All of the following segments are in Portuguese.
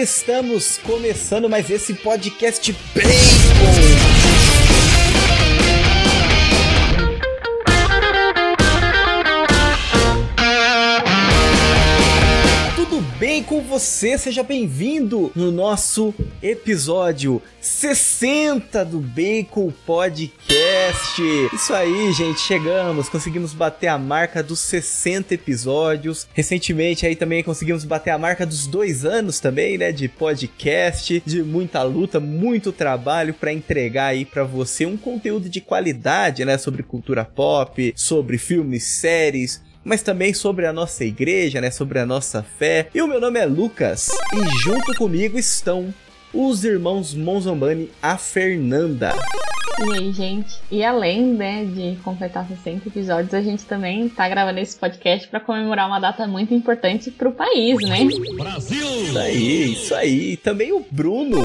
estamos começando mais esse podcast Bacon. Bem com você? Seja bem-vindo no nosso episódio 60 do Bacon Podcast. Isso aí, gente, chegamos, conseguimos bater a marca dos 60 episódios. Recentemente aí também conseguimos bater a marca dos dois anos também, né, de podcast, de muita luta, muito trabalho para entregar aí para você um conteúdo de qualidade, né, sobre cultura pop, sobre filmes, séries mas também sobre a nossa igreja, né, sobre a nossa fé. E o meu nome é Lucas e junto comigo estão os irmãos Monzombani, a Fernanda. E aí, gente? E além, né, de completar 60 episódios, a gente também tá gravando esse podcast para comemorar uma data muito importante pro país, né? Brasil! Isso aí, isso aí. Também o Bruno.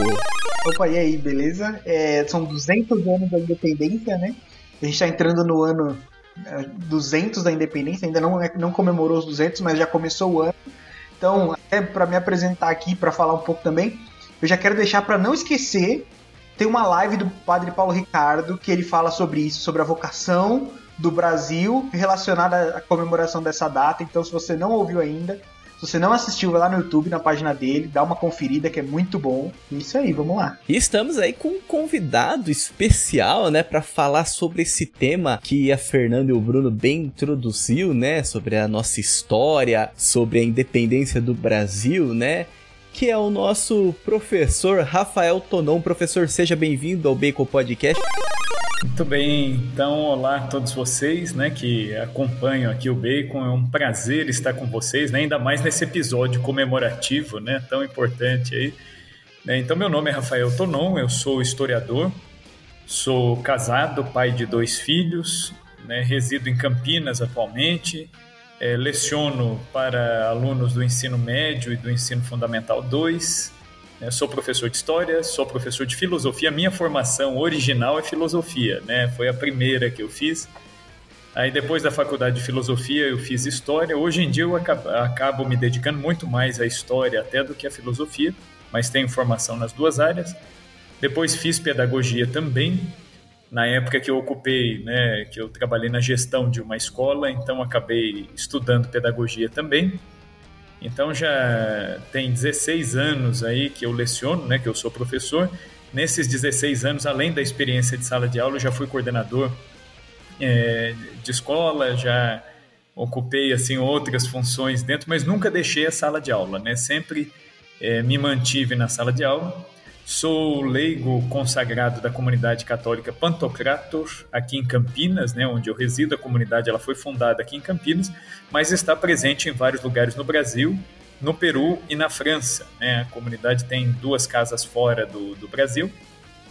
Opa, e aí, beleza? É, são 200 anos da independência, né? A gente tá entrando no ano 200 da independência, ainda não, não comemorou os 200, mas já começou o ano. Então, até para me apresentar aqui, para falar um pouco também, eu já quero deixar para não esquecer, tem uma live do Padre Paulo Ricardo que ele fala sobre isso, sobre a vocação do Brasil relacionada à comemoração dessa data. Então, se você não ouviu ainda, se você não assistiu, vai lá no YouTube, na página dele, dá uma conferida que é muito bom. Isso aí, vamos lá. E estamos aí com um convidado especial, né, para falar sobre esse tema que a Fernanda e o Bruno bem introduziu, né, sobre a nossa história, sobre a independência do Brasil, né? Que é o nosso professor Rafael Tonon. Professor, seja bem-vindo ao Bacon Podcast. Muito bem, então olá a todos vocês né, que acompanham aqui o Bacon, é um prazer estar com vocês, né, ainda mais nesse episódio comemorativo né, tão importante aí. Né, então, meu nome é Rafael Tonon, eu sou historiador, sou casado, pai de dois filhos, né, resido em Campinas atualmente, é, leciono para alunos do ensino médio e do ensino fundamental 2. É, sou professor de história, sou professor de filosofia. Minha formação original é filosofia, né? Foi a primeira que eu fiz. Aí depois da faculdade de filosofia eu fiz história. Hoje em dia eu acabo, acabo me dedicando muito mais à história até do que à filosofia, mas tenho formação nas duas áreas. Depois fiz pedagogia também, na época que eu ocupei, né, que eu trabalhei na gestão de uma escola, então acabei estudando pedagogia também. Então já tem 16 anos aí que eu leciono, né, que eu sou professor. Nesses 16 anos, além da experiência de sala de aula, eu já fui coordenador é, de escola, já ocupei assim outras funções dentro, mas nunca deixei a sala de aula, né? Sempre é, me mantive na sala de aula. Sou leigo consagrado da comunidade católica Pantocrator, aqui em Campinas, né, onde eu resido. A comunidade ela foi fundada aqui em Campinas, mas está presente em vários lugares no Brasil, no Peru e na França. Né? A comunidade tem duas casas fora do, do Brasil.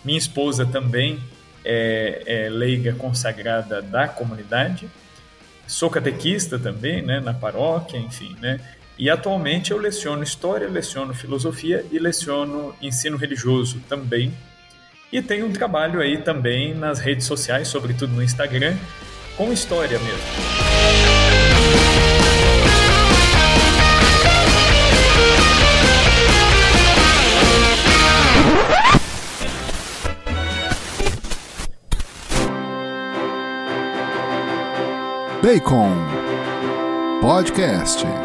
Minha esposa também é, é leiga consagrada da comunidade. Sou catequista também, né, na paróquia, enfim, né? E atualmente eu leciono história, leciono filosofia e leciono ensino religioso também. E tenho um trabalho aí também nas redes sociais, sobretudo no Instagram, com história mesmo. Bacon Podcast.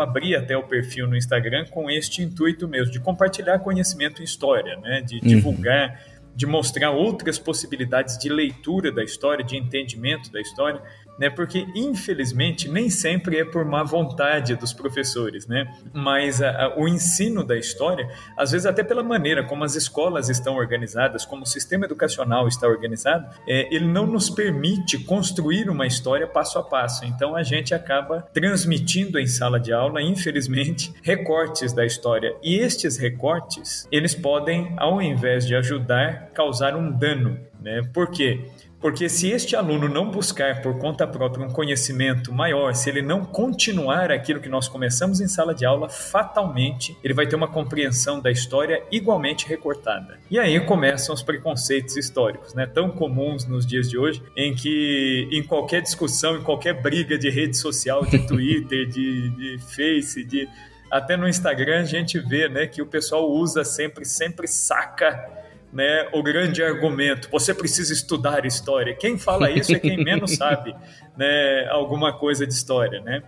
Abri até o perfil no Instagram com este intuito mesmo, de compartilhar conhecimento em história, né? de uhum. divulgar, de mostrar outras possibilidades de leitura da história, de entendimento da história né? Porque infelizmente nem sempre é por má vontade dos professores, né? Mas a, a, o ensino da história, às vezes até pela maneira como as escolas estão organizadas, como o sistema educacional está organizado, é, ele não nos permite construir uma história passo a passo. Então a gente acaba transmitindo em sala de aula, infelizmente, recortes da história. E estes recortes, eles podem, ao invés de ajudar, causar um dano Né? Por quê? Porque se este aluno não buscar por conta própria um conhecimento maior, se ele não continuar aquilo que nós começamos em sala de aula, fatalmente ele vai ter uma compreensão da história igualmente recortada. E aí começam os preconceitos históricos, né, tão comuns nos dias de hoje, em que em qualquer discussão, em qualquer briga de rede social, de Twitter, de, de Face, de até no Instagram a gente vê, né, que o pessoal usa sempre, sempre saca né, o grande argumento. Você precisa estudar história. Quem fala isso é quem menos sabe né, alguma coisa de história, né?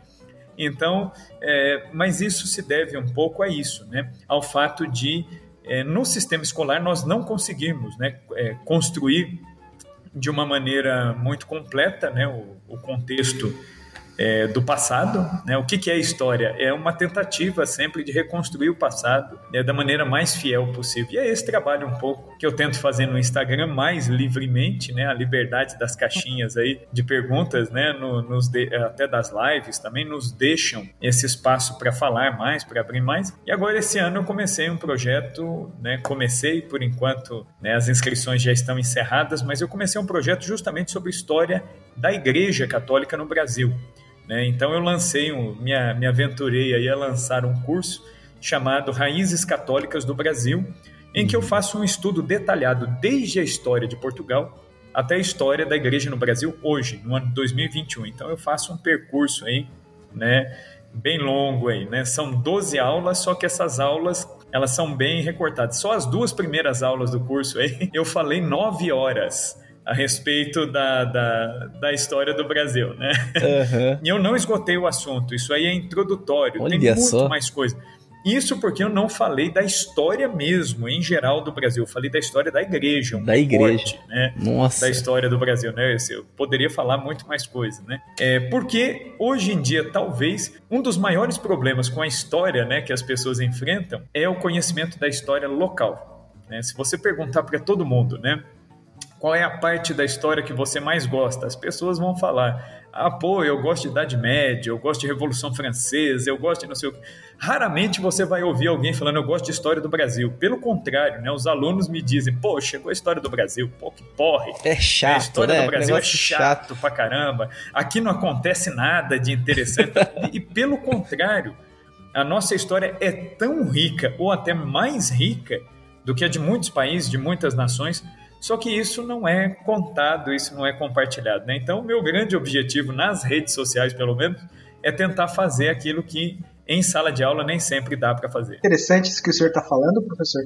Então, é, mas isso se deve um pouco a isso, né? Ao fato de é, no sistema escolar nós não conseguimos, né, é, construir de uma maneira muito completa, né, o, o contexto é, do passado. Né? O que, que é história? É uma tentativa sempre de reconstruir o passado né, da maneira mais fiel possível. E é esse trabalho um pouco que eu tento fazer no Instagram mais livremente, né? a liberdade das caixinhas aí de perguntas, né? No, nos de, até das lives também nos deixam esse espaço para falar mais, para abrir mais. E agora esse ano eu comecei um projeto, né? comecei por enquanto, né? as inscrições já estão encerradas, mas eu comecei um projeto justamente sobre história da Igreja Católica no Brasil. Né? Então eu lancei, um, me, me aventurei aí a lançar um curso chamado Raízes Católicas do Brasil, em que eu faço um estudo detalhado desde a história de Portugal até a história da igreja no Brasil hoje, no ano 2021. Então eu faço um percurso aí, né, bem longo aí, né? São 12 aulas, só que essas aulas elas são bem recortadas. Só as duas primeiras aulas do curso aí eu falei nove horas a respeito da, da, da, história do Brasil, né? Uhum. E eu não esgotei o assunto, isso aí é introdutório, Olha tem muito só. mais coisa. Isso porque eu não falei da história mesmo, em geral, do Brasil. Eu falei da história da igreja. Um da igreja. Corte, né? Nossa. Da história do Brasil, né? Eu poderia falar muito mais coisa, né? É, porque hoje em dia, talvez, um dos maiores problemas com a história né, que as pessoas enfrentam é o conhecimento da história local. Né? Se você perguntar para todo mundo, né? Qual é a parte da história que você mais gosta? As pessoas vão falar: ah, pô, eu gosto de Idade Média, eu gosto de Revolução Francesa, eu gosto de não sei o que. Raramente você vai ouvir alguém falando: eu gosto de história do Brasil. Pelo contrário, né? Os alunos me dizem: pô, chegou a história do Brasil, pô, que porre. É chato. A história né? do Brasil é chato, chato pra caramba. Aqui não acontece nada de interessante. e pelo contrário, a nossa história é tão rica, ou até mais rica, do que a de muitos países, de muitas nações só que isso não é contado, isso não é compartilhado. Né? Então, o meu grande objetivo nas redes sociais, pelo menos, é tentar fazer aquilo que em sala de aula nem sempre dá para fazer. Interessante isso que o senhor está falando, professor,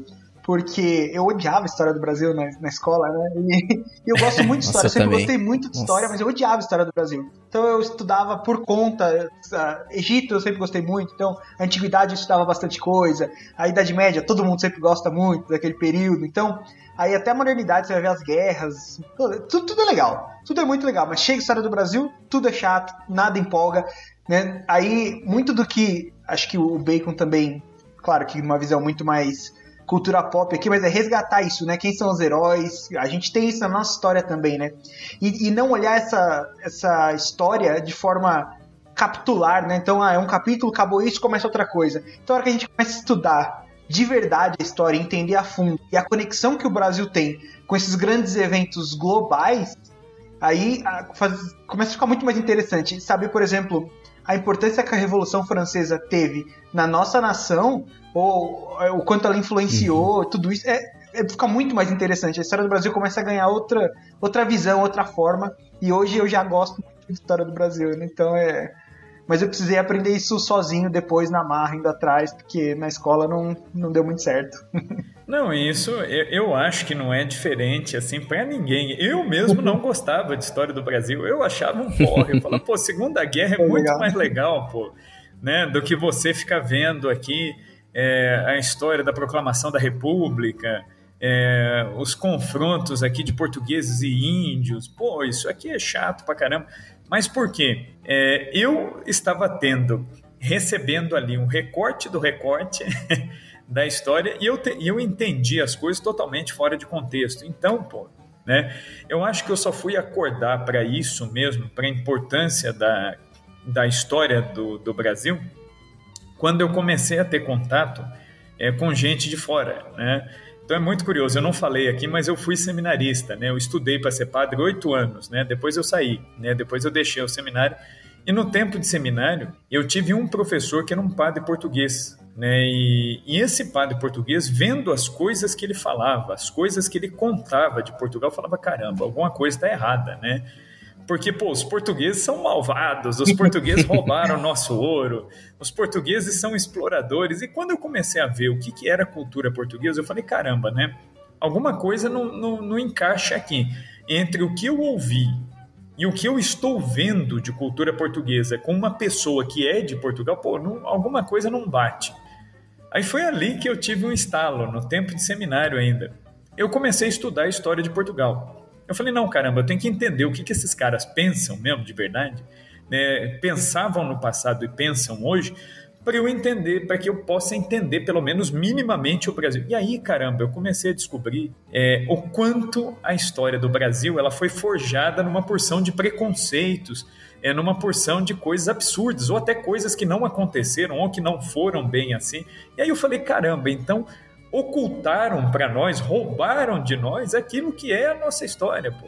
porque eu odiava a história do Brasil na, na escola, né? E, e, eu gosto muito de história, Nossa, eu sempre também. gostei muito de história, Nossa. mas eu odiava a história do Brasil. Então eu estudava por conta. Uh, Egito eu sempre gostei muito, então a antiguidade eu estudava bastante coisa. A Idade Média, todo mundo sempre gosta muito daquele período. Então Aí até a modernidade, você vai ver as guerras, tudo, tudo é legal. Tudo é muito legal, mas chega a história do Brasil, tudo é chato, nada empolga. Né? Aí, muito do que acho que o Bacon também, claro que uma visão muito mais cultura pop aqui, mas é resgatar isso, né? Quem são os heróis? A gente tem isso na nossa história também, né? E, e não olhar essa, essa história de forma capitular, né? Então, ah, é um capítulo, acabou isso, começa outra coisa. Então, a hora que a gente começa a estudar de verdade a história, entender a fundo e a conexão que o Brasil tem com esses grandes eventos globais, aí a, faz, começa a ficar muito mais interessante. Saber, por exemplo, a importância que a Revolução Francesa teve na nossa nação, ou o quanto ela influenciou, uhum. tudo isso, é, é, fica muito mais interessante. A história do Brasil começa a ganhar outra, outra visão, outra forma, e hoje eu já gosto muito da história do Brasil, né? então é mas eu precisei aprender isso sozinho depois na marra, indo atrás, porque na escola não, não deu muito certo. Não, isso eu, eu acho que não é diferente assim para ninguém. Eu mesmo não gostava de história do Brasil. Eu achava um porre. Eu falava, pô, Segunda Guerra é, é muito legal. mais legal, pô, né, do que você ficar vendo aqui é, a história da proclamação da República. É, os confrontos aqui de portugueses e índios, pô, isso aqui é chato pra caramba. Mas por quê? É, eu estava tendo, recebendo ali um recorte do recorte da história e eu, te, eu entendi as coisas totalmente fora de contexto. Então, pô, né, eu acho que eu só fui acordar para isso mesmo, para a importância da, da história do, do Brasil, quando eu comecei a ter contato é, com gente de fora, né? Então é muito curioso, eu não falei aqui, mas eu fui seminarista, né? Eu estudei para ser padre oito anos, né? Depois eu saí, né? Depois eu deixei o seminário. E no tempo de seminário, eu tive um professor que era um padre português, né? E, e, esse padre português, vendo as coisas que ele falava, as coisas que ele contava de Portugal, falava: caramba, alguma coisa está errada, né? Porque, pô, os portugueses são malvados, os portugueses roubaram nosso ouro, os portugueses são exploradores. E quando eu comecei a ver o que, que era a cultura portuguesa, eu falei: caramba, né? Alguma coisa não, não, não encaixa aqui entre o que eu ouvi e o que eu estou vendo de cultura portuguesa com uma pessoa que é de Portugal, pô, não, alguma coisa não bate. Aí foi ali que eu tive um estalo, no tempo de seminário ainda. Eu comecei a estudar a história de Portugal. Eu falei, não, caramba, eu tenho que entender o que, que esses caras pensam mesmo, de verdade. Né? Pensavam no passado e pensam hoje, para eu entender, para que eu possa entender pelo menos minimamente o Brasil. E aí, caramba, eu comecei a descobrir é, o quanto a história do Brasil ela foi forjada numa porção de preconceitos, é, numa porção de coisas absurdas, ou até coisas que não aconteceram, ou que não foram bem assim. E aí eu falei, caramba, então ocultaram para nós, roubaram de nós aquilo que é a nossa história, pô.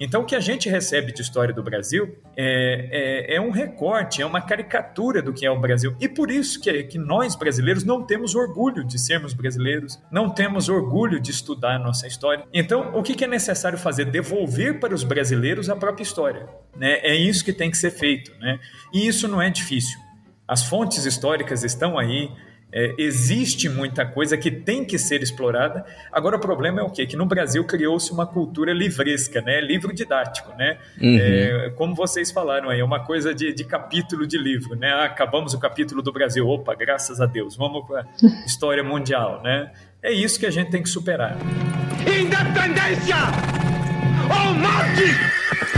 Então, o que a gente recebe de história do Brasil é, é, é, um recorte, é uma caricatura do que é o Brasil. E por isso que, que nós, brasileiros, não temos orgulho de sermos brasileiros, não temos orgulho de estudar a nossa história. Então, o que, que é necessário fazer? Devolver para os brasileiros a própria história. Né? É isso que tem que ser feito. Né? E isso não é difícil. As fontes históricas estão aí, é, existe muita coisa que tem que ser explorada. Agora, o problema é o quê? Que no Brasil criou-se uma cultura livresca, né? livro didático. Né? Uhum. É, como vocês falaram aí, é uma coisa de, de capítulo de livro. Né? Ah, acabamos o capítulo do Brasil, opa, graças a Deus, vamos para a história mundial. Né? É isso que a gente tem que superar. Independência ou morte!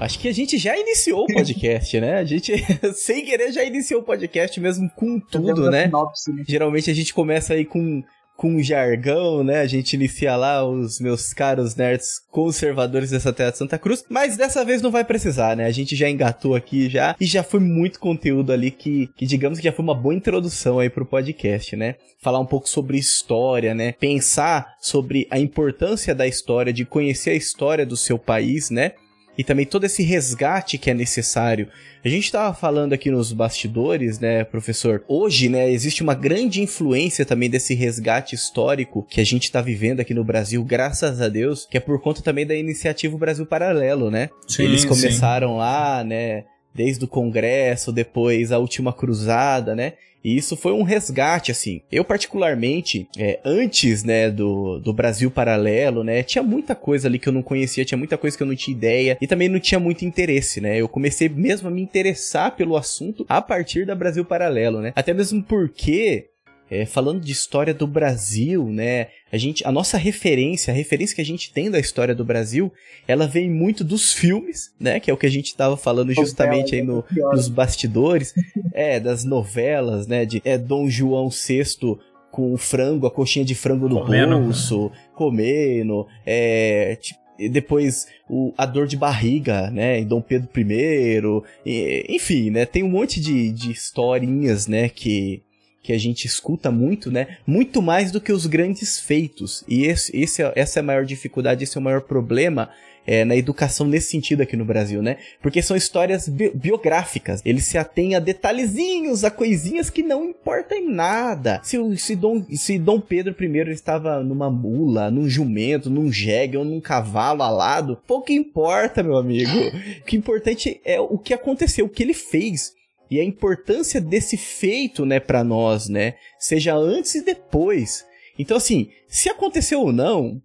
Acho que a gente já iniciou o podcast, né? A gente, sem querer, já iniciou o podcast mesmo com tudo, né? Sinopse, né? Geralmente a gente começa aí com, com jargão, né? A gente inicia lá os meus caros nerds conservadores dessa terra de Santa Cruz, mas dessa vez não vai precisar, né? A gente já engatou aqui já e já foi muito conteúdo ali que, que digamos que já foi uma boa introdução aí pro podcast, né? Falar um pouco sobre história, né? Pensar sobre a importância da história, de conhecer a história do seu país, né? E também todo esse resgate que é necessário. A gente estava falando aqui nos bastidores, né, professor? Hoje, né, existe uma grande influência também desse resgate histórico que a gente está vivendo aqui no Brasil, graças a Deus, que é por conta também da iniciativa Brasil Paralelo, né? Sim, Eles começaram sim. lá, né, desde o Congresso, depois a Última Cruzada, né? E isso foi um resgate, assim. Eu, particularmente, é, antes, né, do, do Brasil Paralelo, né, tinha muita coisa ali que eu não conhecia, tinha muita coisa que eu não tinha ideia e também não tinha muito interesse, né? Eu comecei mesmo a me interessar pelo assunto a partir da Brasil Paralelo, né? Até mesmo porque é, falando de história do Brasil, né? A gente, a nossa referência, a referência que a gente tem da história do Brasil, ela vem muito dos filmes, né? Que é o que a gente estava falando justamente aí no, nos bastidores, é das novelas, né? De é, Dom João VI com o frango, a coxinha de frango no comendo. bolso, comendo, é, tipo, depois o, a dor de barriga, né, em Dom Pedro I, e, enfim, né, tem um monte de, de historinhas, né, que que a gente escuta muito, né? Muito mais do que os grandes feitos. E esse, esse, é, essa é a maior dificuldade, esse é o maior problema é, na educação nesse sentido aqui no Brasil, né? Porque são histórias bi biográficas. Eles se atêm a detalhezinhos, a coisinhas que não importam em nada. Se, se, Dom, se Dom Pedro I estava numa mula, num jumento, num jegue ou num cavalo alado, pouco importa, meu amigo. o que é importante é o que aconteceu, o que ele fez e a importância desse feito, né, para nós, né, seja antes e depois. Então, assim, se aconteceu ou não,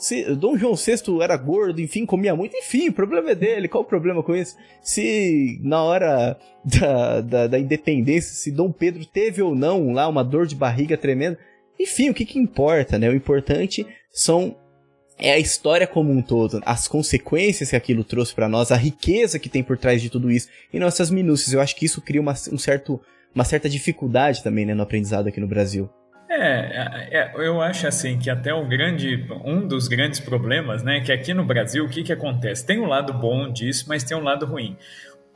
se Dom João VI era gordo, enfim, comia muito, enfim, o problema é dele, qual o problema com isso? Se na hora da, da, da independência, se Dom Pedro teve ou não lá uma dor de barriga tremenda, enfim, o que que importa, né? O importante são é a história como um todo, as consequências que aquilo trouxe para nós, a riqueza que tem por trás de tudo isso e nossas minúcias. Eu acho que isso cria uma, um certo, uma certa dificuldade também né, no aprendizado aqui no Brasil. É, é, eu acho assim que até o grande, um dos grandes problemas, né, que aqui no Brasil o que que acontece? Tem um lado bom disso, mas tem um lado ruim.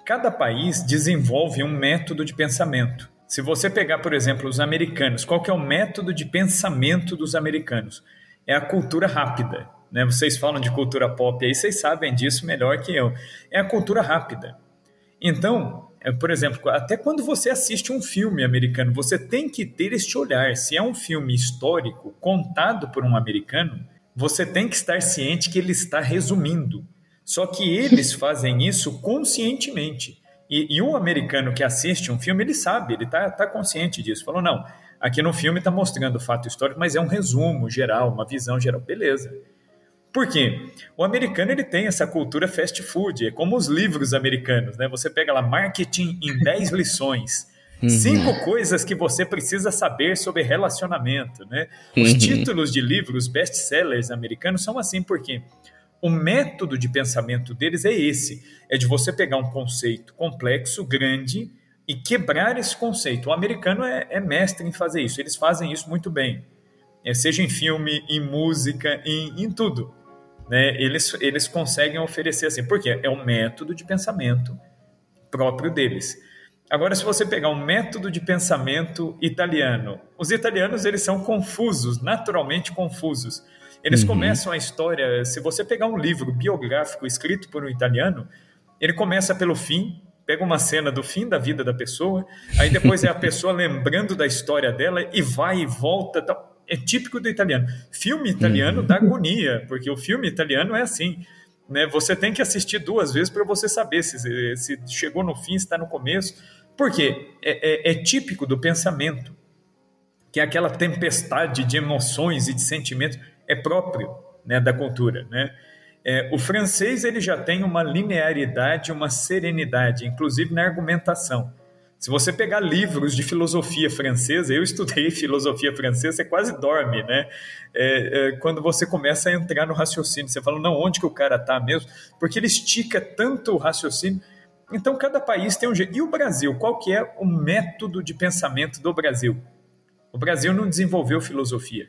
Cada país desenvolve um método de pensamento Se você pegar, por exemplo, os americanos, qual que é o método de pensamento dos americanos? É a cultura rápida. Né? Vocês falam de cultura pop aí, vocês sabem disso melhor que eu. É a cultura rápida. Então, é, por exemplo, até quando você assiste um filme americano, você tem que ter este olhar. Se é um filme histórico contado por um americano, você tem que estar ciente que ele está resumindo. Só que eles fazem isso conscientemente. E, e o americano que assiste um filme, ele sabe, ele está tá consciente disso. Falou, não, aqui no filme está mostrando o fato histórico, mas é um resumo geral, uma visão geral. Beleza. Por quê? O americano ele tem essa cultura fast food, é como os livros americanos, né? Você pega lá marketing em 10 lições. Uhum. Cinco coisas que você precisa saber sobre relacionamento, né? Os uhum. títulos de livros best-sellers americanos são assim porque o método de pensamento deles é esse: é de você pegar um conceito complexo, grande, e quebrar esse conceito. O americano é, é mestre em fazer isso, eles fazem isso muito bem. É, seja em filme, em música, em, em tudo. Né? Eles, eles conseguem oferecer assim, porque é um método de pensamento próprio deles. Agora, se você pegar um método de pensamento italiano, os italianos eles são confusos, naturalmente confusos. Eles uhum. começam a história. Se você pegar um livro biográfico escrito por um italiano, ele começa pelo fim, pega uma cena do fim da vida da pessoa, aí depois é a pessoa lembrando da história dela e vai e volta. É típico do italiano. Filme italiano uhum. dá agonia, porque o filme italiano é assim. Né? Você tem que assistir duas vezes para você saber se, se chegou no fim, se está no começo. Por quê? É, é, é típico do pensamento, que é aquela tempestade de emoções e de sentimentos é próprio né, da cultura. Né? É, o francês ele já tem uma linearidade, uma serenidade, inclusive na argumentação. Se você pegar livros de filosofia francesa, eu estudei filosofia francesa, você quase dorme, né? É, é, quando você começa a entrar no raciocínio, você fala, não, onde que o cara está mesmo? Porque ele estica tanto o raciocínio. Então, cada país tem um jeito. E o Brasil, qual que é o método de pensamento do Brasil? O Brasil não desenvolveu filosofia.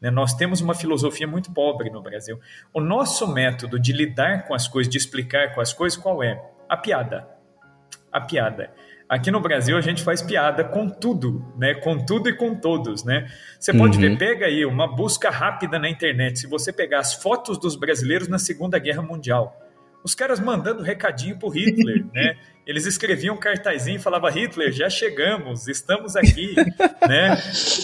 Né? Nós temos uma filosofia muito pobre no Brasil. O nosso método de lidar com as coisas, de explicar com as coisas, qual é? A piada. A piada. Aqui no Brasil a gente faz piada com tudo, né? Com tudo e com todos, né? Você pode uhum. ver, pega aí uma busca rápida na internet. Se você pegar as fotos dos brasileiros na Segunda Guerra Mundial, os caras mandando recadinho pro Hitler, né? Eles escreviam um cartazinho e falavam, Hitler, já chegamos, estamos aqui, né?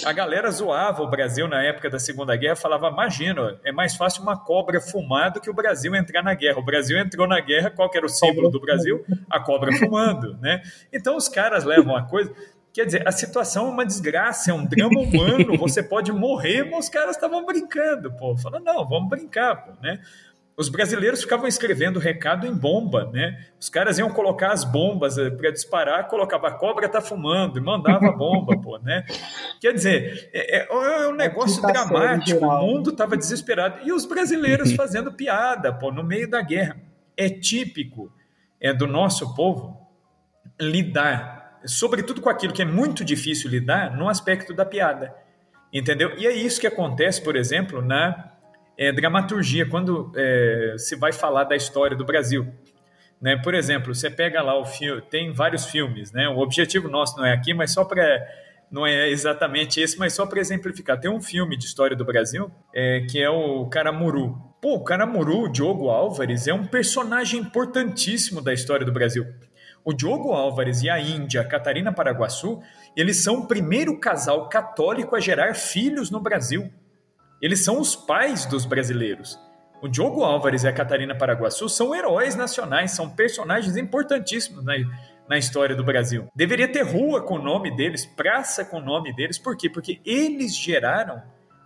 A galera zoava o Brasil na época da Segunda Guerra, falava, imagina, é mais fácil uma cobra fumar do que o Brasil entrar na guerra. O Brasil entrou na guerra, qual que era o símbolo do Brasil? A cobra fumando, né? Então os caras levam a coisa... Quer dizer, a situação é uma desgraça, é um drama humano, você pode morrer, mas os caras estavam brincando, pô. Falando, não, vamos brincar, pô, né? Os brasileiros ficavam escrevendo recado em bomba, né? Os caras iam colocar as bombas eh, para disparar, colocava a cobra tá fumando e mandava a bomba, pô, né? Quer dizer, é, é, é um negócio dramático, o mundo estava desesperado e os brasileiros fazendo piada, pô, no meio da guerra. É típico é do nosso povo lidar, sobretudo com aquilo que é muito difícil lidar, no aspecto da piada. Entendeu? E é isso que acontece, por exemplo, na é, dramaturgia, quando é, se vai falar da história do Brasil. Né? Por exemplo, você pega lá o filme, tem vários filmes, né? O objetivo nosso não é aqui, mas só para não é exatamente esse, mas só para exemplificar. Tem um filme de história do Brasil é, que é o Caramuru. Pô, o Caramuru, o Diogo Álvares, é um personagem importantíssimo da história do Brasil. O Diogo Álvares e a Índia, Catarina Paraguaçu, eles são o primeiro casal católico a gerar filhos no Brasil. Eles são os pais dos brasileiros. O Diogo Álvares e a Catarina Paraguaçu são heróis nacionais, são personagens importantíssimos na, na história do Brasil. Deveria ter rua com o nome deles, praça com o nome deles, por quê? Porque eles geraram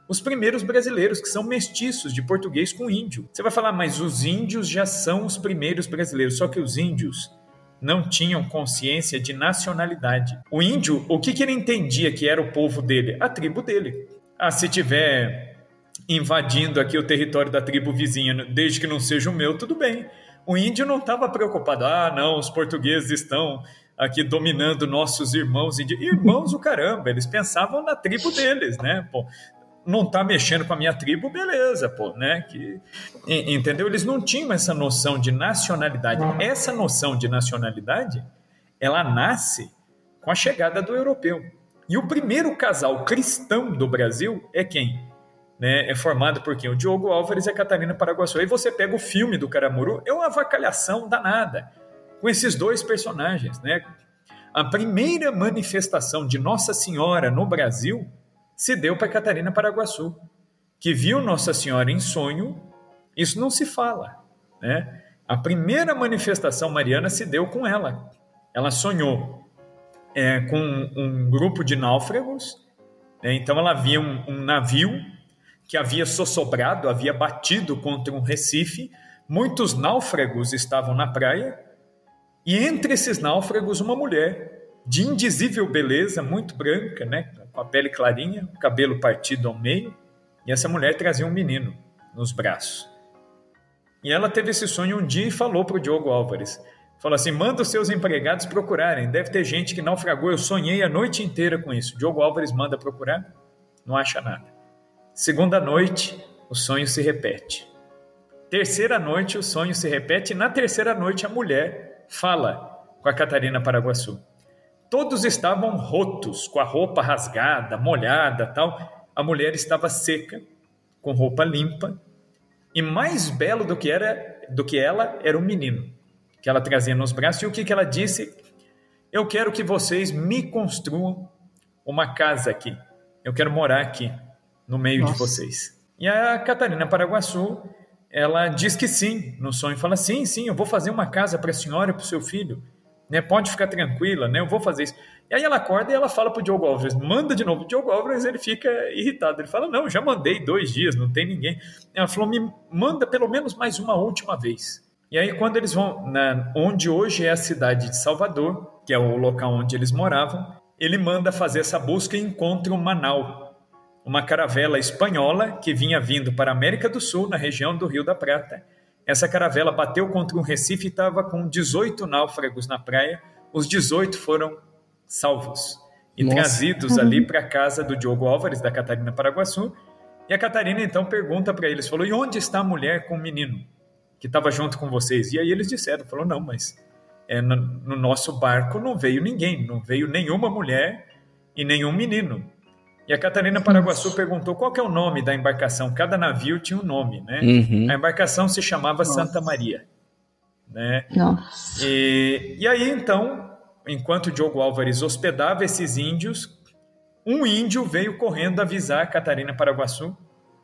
os primeiros brasileiros, que são mestiços de português com índio. Você vai falar, mas os índios já são os primeiros brasileiros, só que os índios não tinham consciência de nacionalidade. O índio, o que, que ele entendia que era o povo dele? A tribo dele. Ah, se tiver invadindo aqui o território da tribo vizinha, desde que não seja o meu, tudo bem. O índio não estava preocupado, ah, não, os portugueses estão aqui dominando nossos irmãos. Irmãos o caramba, eles pensavam na tribo deles, né? Pô, não tá mexendo com a minha tribo, beleza, pô, né? Que, entendeu? Eles não tinham essa noção de nacionalidade. Essa noção de nacionalidade, ela nasce com a chegada do europeu. E o primeiro casal cristão do Brasil é quem? Né, é formado por quem? O Diogo Álvares e a Catarina Paraguaçu. Aí você pega o filme do Caramuru, é uma avacalhação danada com esses dois personagens. Né? A primeira manifestação de Nossa Senhora no Brasil se deu para Catarina Paraguaçu, que viu Nossa Senhora em sonho. Isso não se fala. Né? A primeira manifestação mariana se deu com ela. Ela sonhou é, com um grupo de náufragos. Né? Então ela via um, um navio que havia sossobrado, havia batido contra um recife. Muitos náufragos estavam na praia. E entre esses náufragos, uma mulher de indizível beleza, muito branca, né? com a pele clarinha, cabelo partido ao meio. E essa mulher trazia um menino nos braços. E ela teve esse sonho um dia e falou para o Diogo Álvares: Fala assim: manda os seus empregados procurarem. Deve ter gente que naufragou. Eu sonhei a noite inteira com isso. Diogo Álvares manda procurar, não acha nada. Segunda noite, o sonho se repete. Terceira noite, o sonho se repete. E na terceira noite, a mulher fala com a Catarina Paraguaçu. Todos estavam rotos, com a roupa rasgada, molhada, tal. A mulher estava seca, com roupa limpa, e mais belo do que era, do que ela era o menino que ela trazia nos braços. E o que, que ela disse? Eu quero que vocês me construam uma casa aqui. Eu quero morar aqui, no meio Nossa. de vocês. E a Catarina Paraguaçu, ela diz que sim, no sonho. Fala, sim, sim, eu vou fazer uma casa para a senhora e para o seu filho. Né? Pode ficar tranquila, né? eu vou fazer isso. E aí ela acorda e ela fala para o Diogo Alves, manda de novo. O Diogo Alves ele fica irritado. Ele fala, não, já mandei dois dias, não tem ninguém. Ela falou, me manda pelo menos mais uma última vez. E aí, quando eles vão, na, onde hoje é a cidade de Salvador, que é o local onde eles moravam, ele manda fazer essa busca e encontra um Manau, uma caravela espanhola que vinha vindo para a América do Sul, na região do Rio da Prata. Essa caravela bateu contra um recife e estava com 18 náufragos na praia. Os 18 foram salvos e Nossa. trazidos ali para a casa do Diogo Álvares, da Catarina Paraguaçu. E a Catarina então pergunta para eles, falou, e onde está a mulher com o menino? que estava junto com vocês. E aí eles disseram, falou, não, mas é, no, no, nosso barco não veio ninguém, não veio nenhuma mulher e nenhum menino. E a Catarina Paraguaçu perguntou qual que é o nome da embarcação. Cada navio tinha um nome, né? Uhum. A embarcação se chamava Nossa. Santa Maria. Né? Nossa. E, e aí, então, enquanto Diogo Álvares hospedava esses índios, um índio veio correndo avisar a Catarina Paraguaçu,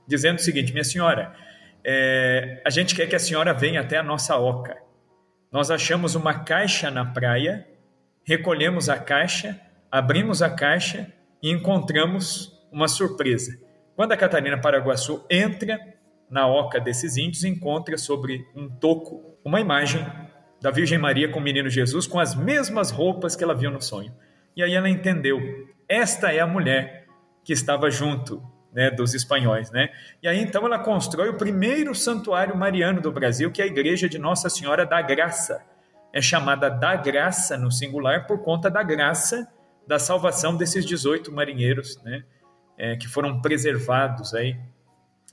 dizendo o seguinte: Minha senhora, é, a gente quer que a senhora venha até a nossa oca. Nós achamos uma caixa na praia, recolhemos a caixa, abrimos a caixa e encontramos uma surpresa. Quando a Catarina Paraguaçu entra na oca desses índios, encontra sobre um toco uma imagem da Virgem Maria com o menino Jesus com as mesmas roupas que ela viu no sonho. E aí ela entendeu: esta é a mulher que estava junto né, dos espanhóis. Né? E aí então ela constrói o primeiro santuário mariano do Brasil, que é a Igreja de Nossa Senhora da Graça. É chamada da Graça no singular por conta da graça da salvação desses 18 marinheiros, né, é, que foram preservados aí,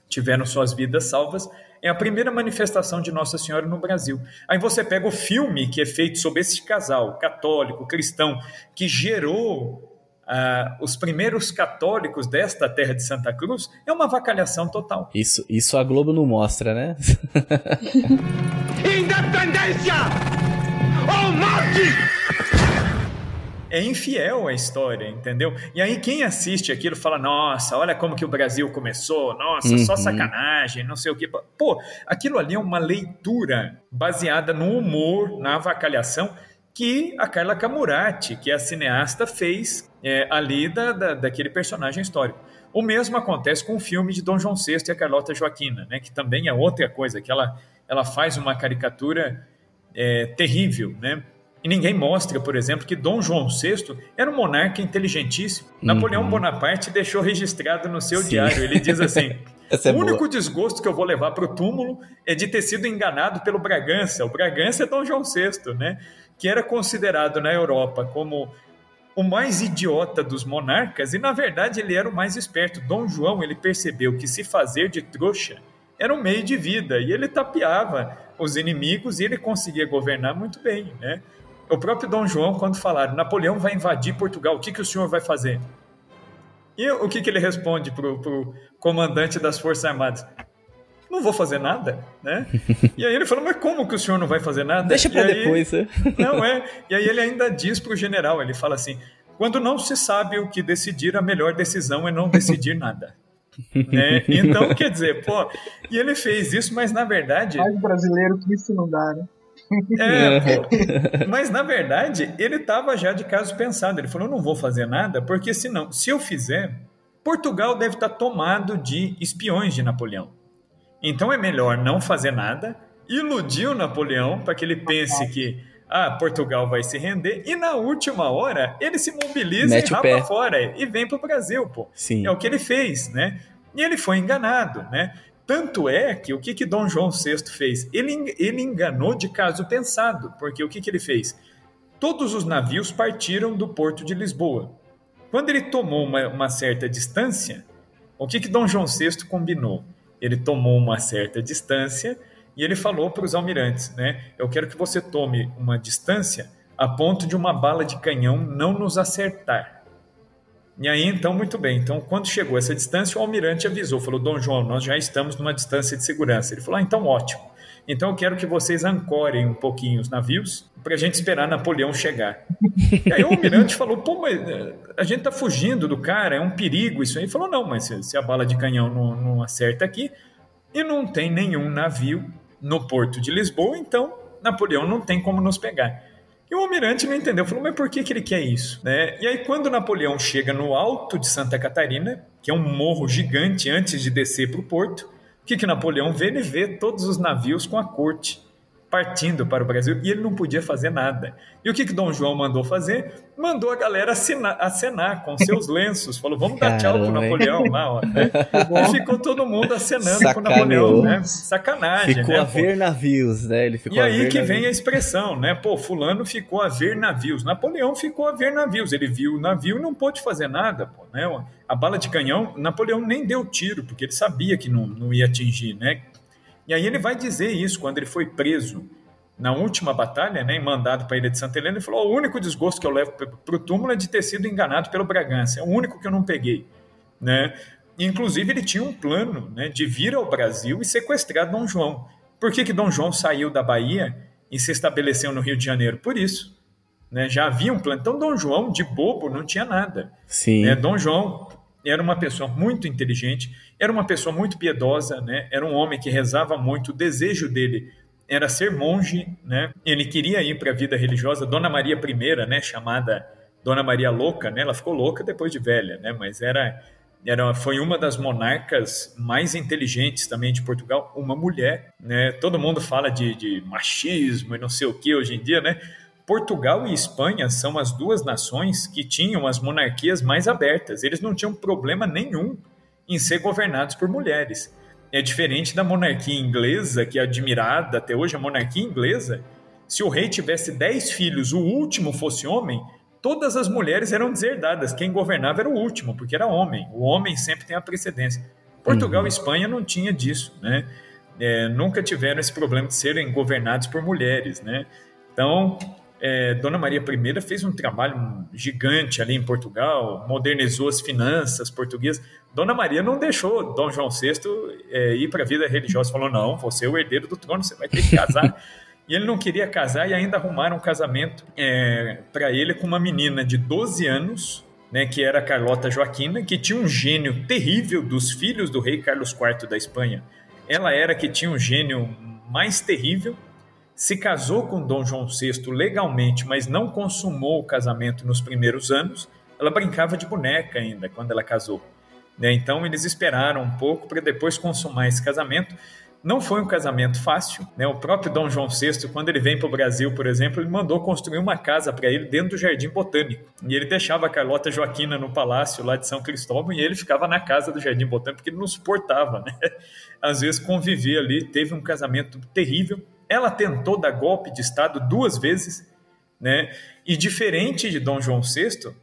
tiveram suas vidas salvas. É a primeira manifestação de Nossa Senhora no Brasil. Aí você pega o filme que é feito sobre esse casal católico, cristão, que gerou Uh, os primeiros católicos desta terra de Santa Cruz é uma vacalhação total. Isso, isso a Globo não mostra, né? Independência ou morte! É infiel a história, entendeu? E aí quem assiste aquilo fala: nossa, olha como que o Brasil começou, nossa, uhum. só sacanagem, não sei o que. Pô, aquilo ali é uma leitura baseada no humor, na avacalhação que a Carla Camurati, que é a cineasta, fez é, ali da, da, daquele personagem histórico. O mesmo acontece com o filme de Dom João VI e a Carlota Joaquina, né, que também é outra coisa, que ela, ela faz uma caricatura é, terrível, né? E ninguém mostra, por exemplo, que Dom João VI era um monarca inteligentíssimo. Uhum. Napoleão Bonaparte deixou registrado no seu Sim. diário. Ele diz assim: é o único boa. desgosto que eu vou levar para o túmulo é de ter sido enganado pelo Bragança. O Bragança é Dom João VI, né? que era considerado na Europa como o mais idiota dos monarcas, e na verdade ele era o mais esperto. Dom João ele percebeu que se fazer de trouxa era um meio de vida, e ele tapeava os inimigos e ele conseguia governar muito bem, né? O próprio Dom João, quando falaram, Napoleão vai invadir Portugal, o que, que o senhor vai fazer? E o que, que ele responde para o comandante das Forças Armadas? Não vou fazer nada, né? E aí ele falou, mas como que o senhor não vai fazer nada? Deixa para depois, né? Não é. E aí ele ainda diz para o general, ele fala assim, quando não se sabe o que decidir, a melhor decisão é não decidir nada. né? Então, quer dizer, pô, e ele fez isso, mas na verdade. Mais brasileiro que isso não dá, né? É, pô, mas na verdade, ele estava já de caso pensado. Ele falou: não vou fazer nada, porque senão, se eu fizer, Portugal deve estar tá tomado de espiões de Napoleão. Então é melhor não fazer nada, iludir o Napoleão para que ele pense que ah, Portugal vai se render e na última hora ele se mobiliza Mete e rapa fora e vem para o Brasil, pô. Sim. É o que ele fez, né? E ele foi enganado, né? Tanto é que o que, que Dom João VI fez? Ele, ele enganou de caso pensado, porque o que, que ele fez? Todos os navios partiram do porto de Lisboa. Quando ele tomou uma, uma certa distância, o que, que Dom João VI combinou? ele tomou uma certa distância e ele falou para os almirantes, né? Eu quero que você tome uma distância a ponto de uma bala de canhão não nos acertar. E aí, então, muito bem. Então, quando chegou essa distância, o almirante avisou, falou, Dom João, nós já estamos numa distância de segurança. Ele falou, ah, então ótimo. Então eu quero que vocês ancorem um pouquinho os navios para a gente esperar Napoleão chegar. e aí o almirante falou: pô, mas eh, a gente está fugindo do cara, é um perigo isso aí. Ele falou: não, mas se, a bala de canhão não, não acerta aqui e não tem nenhum navio no porto de Lisboa, então Napoleão não tem como nos pegar. E o almirante não entendeu, falou, mas por que, que ele quer isso? Né? E aí, quando Napoleão chega no alto de Santa Catarina, que é um morro gigante antes de descer para o porto, o que, que Napoleão vê? Ele vê todos os navios com a corte partindo para o Brasil e ele não podia fazer nada. E o que, que Dom João mandou fazer? Mandou a galera acenar, acenar com seus lenços. Falou, vamos dar tchau pro Napoleão lá, ó. Né? E ficou todo mundo acenando Sacaneou. pro Napoleão, né? Sacanagem, ficou né? a ver pô? navios, né? Ele ficou e aí que navios. vem a expressão, né? Pô, fulano ficou a ver navios. Napoleão ficou a ver navios. Ele viu o navio e não pôde fazer nada, pô, né? A bala de canhão, Napoleão nem deu tiro, porque ele sabia que não, não ia atingir, né? E aí ele vai dizer isso quando ele foi preso na última batalha, né, mandado para a Ilha de Santa Helena, ele falou: o único desgosto que eu levo para o túmulo é de ter sido enganado pelo Bragança, é o único que eu não peguei. Né? Inclusive, ele tinha um plano né, de vir ao Brasil e sequestrar Dom João. Por que, que Dom João saiu da Bahia e se estabeleceu no Rio de Janeiro? Por isso. Né? Já havia um plano. Então, Dom João, de bobo, não tinha nada. Sim. Né? Dom João era uma pessoa muito inteligente, era uma pessoa muito piedosa, né? era um homem que rezava muito, o desejo dele era ser monge, né? ele queria ir para a vida religiosa, Dona Maria I, né? chamada Dona Maria Louca, né? ela ficou louca depois de velha, né? mas era, era, foi uma das monarcas mais inteligentes também de Portugal, uma mulher, né? todo mundo fala de, de machismo e não sei o que hoje em dia, né? Portugal e Espanha são as duas nações que tinham as monarquias mais abertas. Eles não tinham problema nenhum em ser governados por mulheres. É diferente da monarquia inglesa, que é admirada até hoje, a monarquia inglesa. Se o rei tivesse dez filhos, o último fosse homem, todas as mulheres eram deserdadas. Quem governava era o último, porque era homem. O homem sempre tem a precedência. Portugal uhum. e Espanha não tinha disso, né? É, nunca tiveram esse problema de serem governados por mulheres, né? Então, é, Dona Maria I fez um trabalho gigante ali em Portugal, modernizou as finanças portuguesas. Dona Maria não deixou Dom João VI é, ir para a vida religiosa, falou: não, você é o herdeiro do trono, você vai ter que casar. e ele não queria casar e ainda arrumaram um casamento é, para ele com uma menina de 12 anos, né, que era Carlota Joaquina, que tinha um gênio terrível dos filhos do rei Carlos IV da Espanha. Ela era que tinha um gênio mais terrível se casou com Dom João VI legalmente, mas não consumou o casamento nos primeiros anos, ela brincava de boneca ainda quando ela casou. Né? Então eles esperaram um pouco para depois consumar esse casamento. Não foi um casamento fácil. Né? O próprio Dom João VI, quando ele vem para o Brasil, por exemplo, ele mandou construir uma casa para ele dentro do Jardim Botânico. E ele deixava a Carlota Joaquina no palácio lá de São Cristóvão e ele ficava na casa do Jardim Botânico porque ele não suportava. Né? Às vezes convivia ali, teve um casamento terrível ela tentou dar golpe de Estado duas vezes, né? E diferente de Dom João VI,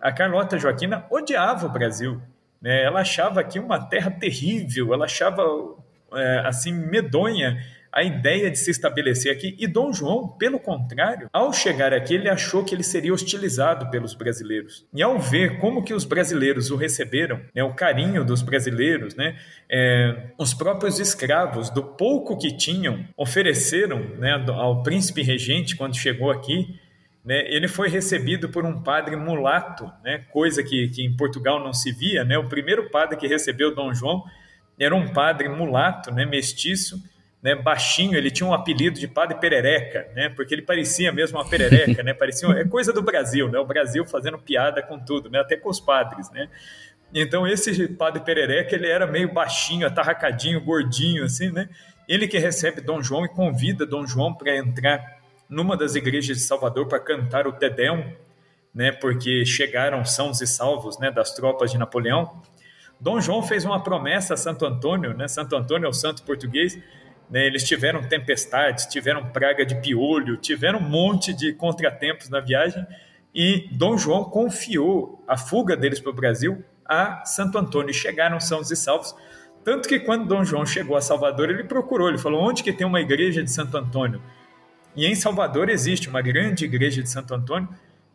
a Carlota Joaquina odiava o Brasil. Né? Ela achava aqui uma terra terrível, ela achava é, assim medonha a ideia de se estabelecer aqui. E Dom João, pelo contrário, ao chegar aqui, ele achou que ele seria hostilizado pelos brasileiros. E ao ver como que os brasileiros o receberam, né, o carinho dos brasileiros, né, é, os próprios escravos, do pouco que tinham, ofereceram né, ao príncipe regente quando chegou aqui. Né, ele foi recebido por um padre mulato, né, coisa que, que em Portugal não se via. Né, o primeiro padre que recebeu Dom João era um padre mulato, né, mestiço, né, baixinho, ele tinha um apelido de padre perereca, né, porque ele parecia mesmo uma perereca, né, parecia é coisa do Brasil, né, o Brasil fazendo piada com tudo, né, até com os padres, né. Então esse padre perereca, ele era meio baixinho, atarracadinho, gordinho assim, né? Ele que recebe Dom João e convida Dom João para entrar numa das igrejas de Salvador para cantar o Tedeum, né, porque chegaram sãos e salvos, né, das tropas de Napoleão. Dom João fez uma promessa a Santo Antônio, né? Santo Antônio é o santo português, né, eles tiveram tempestades, tiveram praga de piolho, tiveram um monte de contratempos na viagem e Dom João confiou a fuga deles para o Brasil a Santo Antônio e chegaram sãos e salvos. Tanto que quando Dom João chegou a Salvador, ele procurou, ele falou: onde que tem uma igreja de Santo Antônio? E em Salvador existe uma grande igreja de Santo Antônio.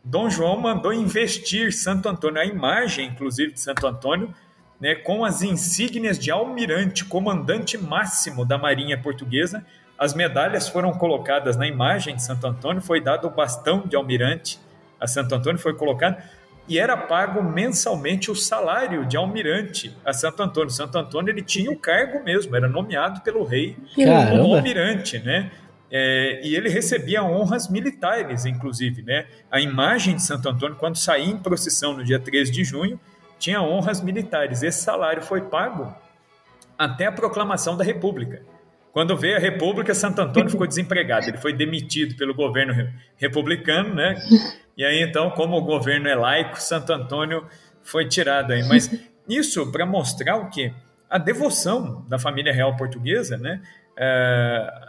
Dom João mandou investir Santo Antônio, a imagem, inclusive, de Santo Antônio, né, com as insígnias de almirante, comandante máximo da Marinha Portuguesa. As medalhas foram colocadas na imagem de Santo Antônio, foi dado o bastão de almirante a Santo Antônio, foi colocado, e era pago mensalmente o salário de almirante a Santo Antônio. Santo Antônio ele tinha o cargo mesmo, era nomeado pelo rei Caramba. como almirante, né? É, e ele recebia honras militares, inclusive, né? A imagem de Santo Antônio, quando saía em procissão no dia 13 de junho, tinha honras militares. Esse salário foi pago até a proclamação da República. Quando veio a República, Santo Antônio ficou desempregado. Ele foi demitido pelo governo republicano, né? E aí, então, como o governo é laico, Santo Antônio foi tirado aí. Mas isso para mostrar o quê? A devoção da família real portuguesa, né? É,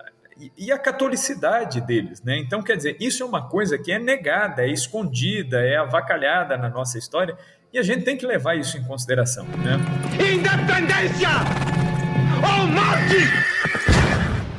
e a catolicidade deles, né? Então, quer dizer, isso é uma coisa que é negada, é escondida, é avacalhada na nossa história e a gente tem que levar isso em consideração. Né? Independência ou morte!